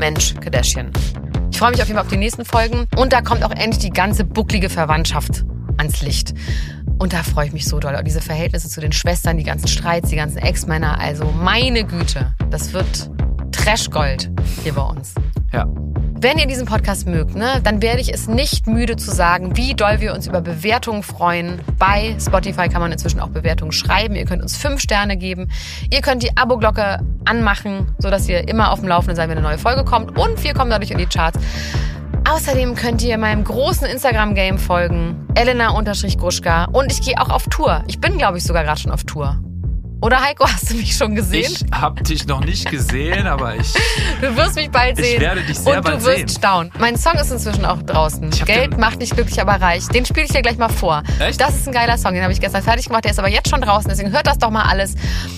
Mensch, Kardashian. Ich freue mich auf jeden Fall auf die nächsten Folgen. Und da kommt auch endlich die ganze bucklige Verwandtschaft ans Licht. Und da freue ich mich so doll. Diese Verhältnisse zu den Schwestern, die ganzen Streits, die ganzen Ex-Männer. Also meine Güte, das wird Trashgold hier bei uns. Ja. Wenn ihr diesen Podcast mögt, ne, dann werde ich es nicht müde zu sagen, wie doll wir uns über Bewertungen freuen. Bei Spotify kann man inzwischen auch Bewertungen schreiben. Ihr könnt uns fünf Sterne geben. Ihr könnt die Abo-Glocke anmachen, sodass ihr immer auf dem Laufenden seid, wenn eine neue Folge kommt. Und wir kommen dadurch in die Charts. Außerdem könnt ihr meinem großen Instagram-Game folgen, Elena-Gruschka. Und ich gehe auch auf Tour. Ich bin, glaube ich, sogar gerade schon auf Tour. Oder Heiko, hast du mich schon gesehen? Ich habe dich noch nicht gesehen, aber ich. Du wirst mich bald sehen. Ich werde dich sehr und bald sehen. Und du wirst staunen. Mein Song ist inzwischen auch draußen. Geld macht nicht glücklich, aber reich. Den spiele ich dir gleich mal vor. Echt? Das ist ein geiler Song. Den habe ich gestern fertig gemacht. Der ist aber jetzt schon draußen. Deswegen hört das doch mal alles.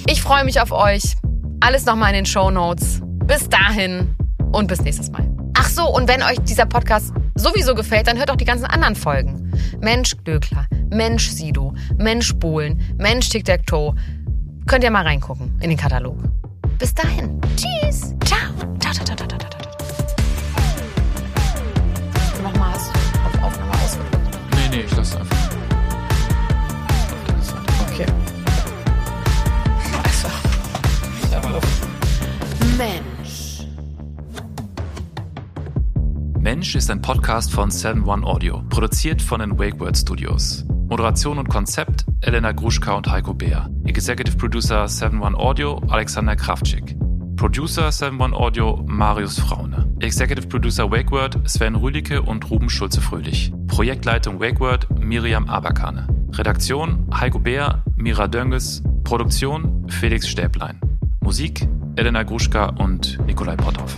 Ich freue mich auf euch. Alles nochmal in den Show Notes. Bis dahin und bis nächstes Mal. Ach so, und wenn euch dieser Podcast sowieso gefällt, dann hört auch die ganzen anderen Folgen. Mensch Glöckler, Mensch Sido, Mensch Bohlen, Mensch Tic-Tac-Toe. Könnt ihr mal reingucken in den Katalog. Bis dahin. Tschüss. Ciao. Ciao, ciao, ciao, ciao, ciao, ciao. Nochmal auf Aufnahme ausgedrückt. Nee, nee, ich lasse einfach. Okay. Scheiße. Mensch. Mensch ist ein Podcast von 7-One Audio, produziert von den WakeWord Studios. Moderation und Konzept Elena Gruschka und Heiko Beer. Executive Producer 71 Audio Alexander Kraftschick. Producer 71 Audio Marius Fraune. Executive Producer WakeWord Sven Rühlicke und Ruben Schulze-Fröhlich. Projektleitung WakeWord Miriam Aberkane. Redaktion Heiko Beer, Mira Dönges. Produktion Felix Stäblein. Musik Elena Gruschka und Nikolai Potthoff.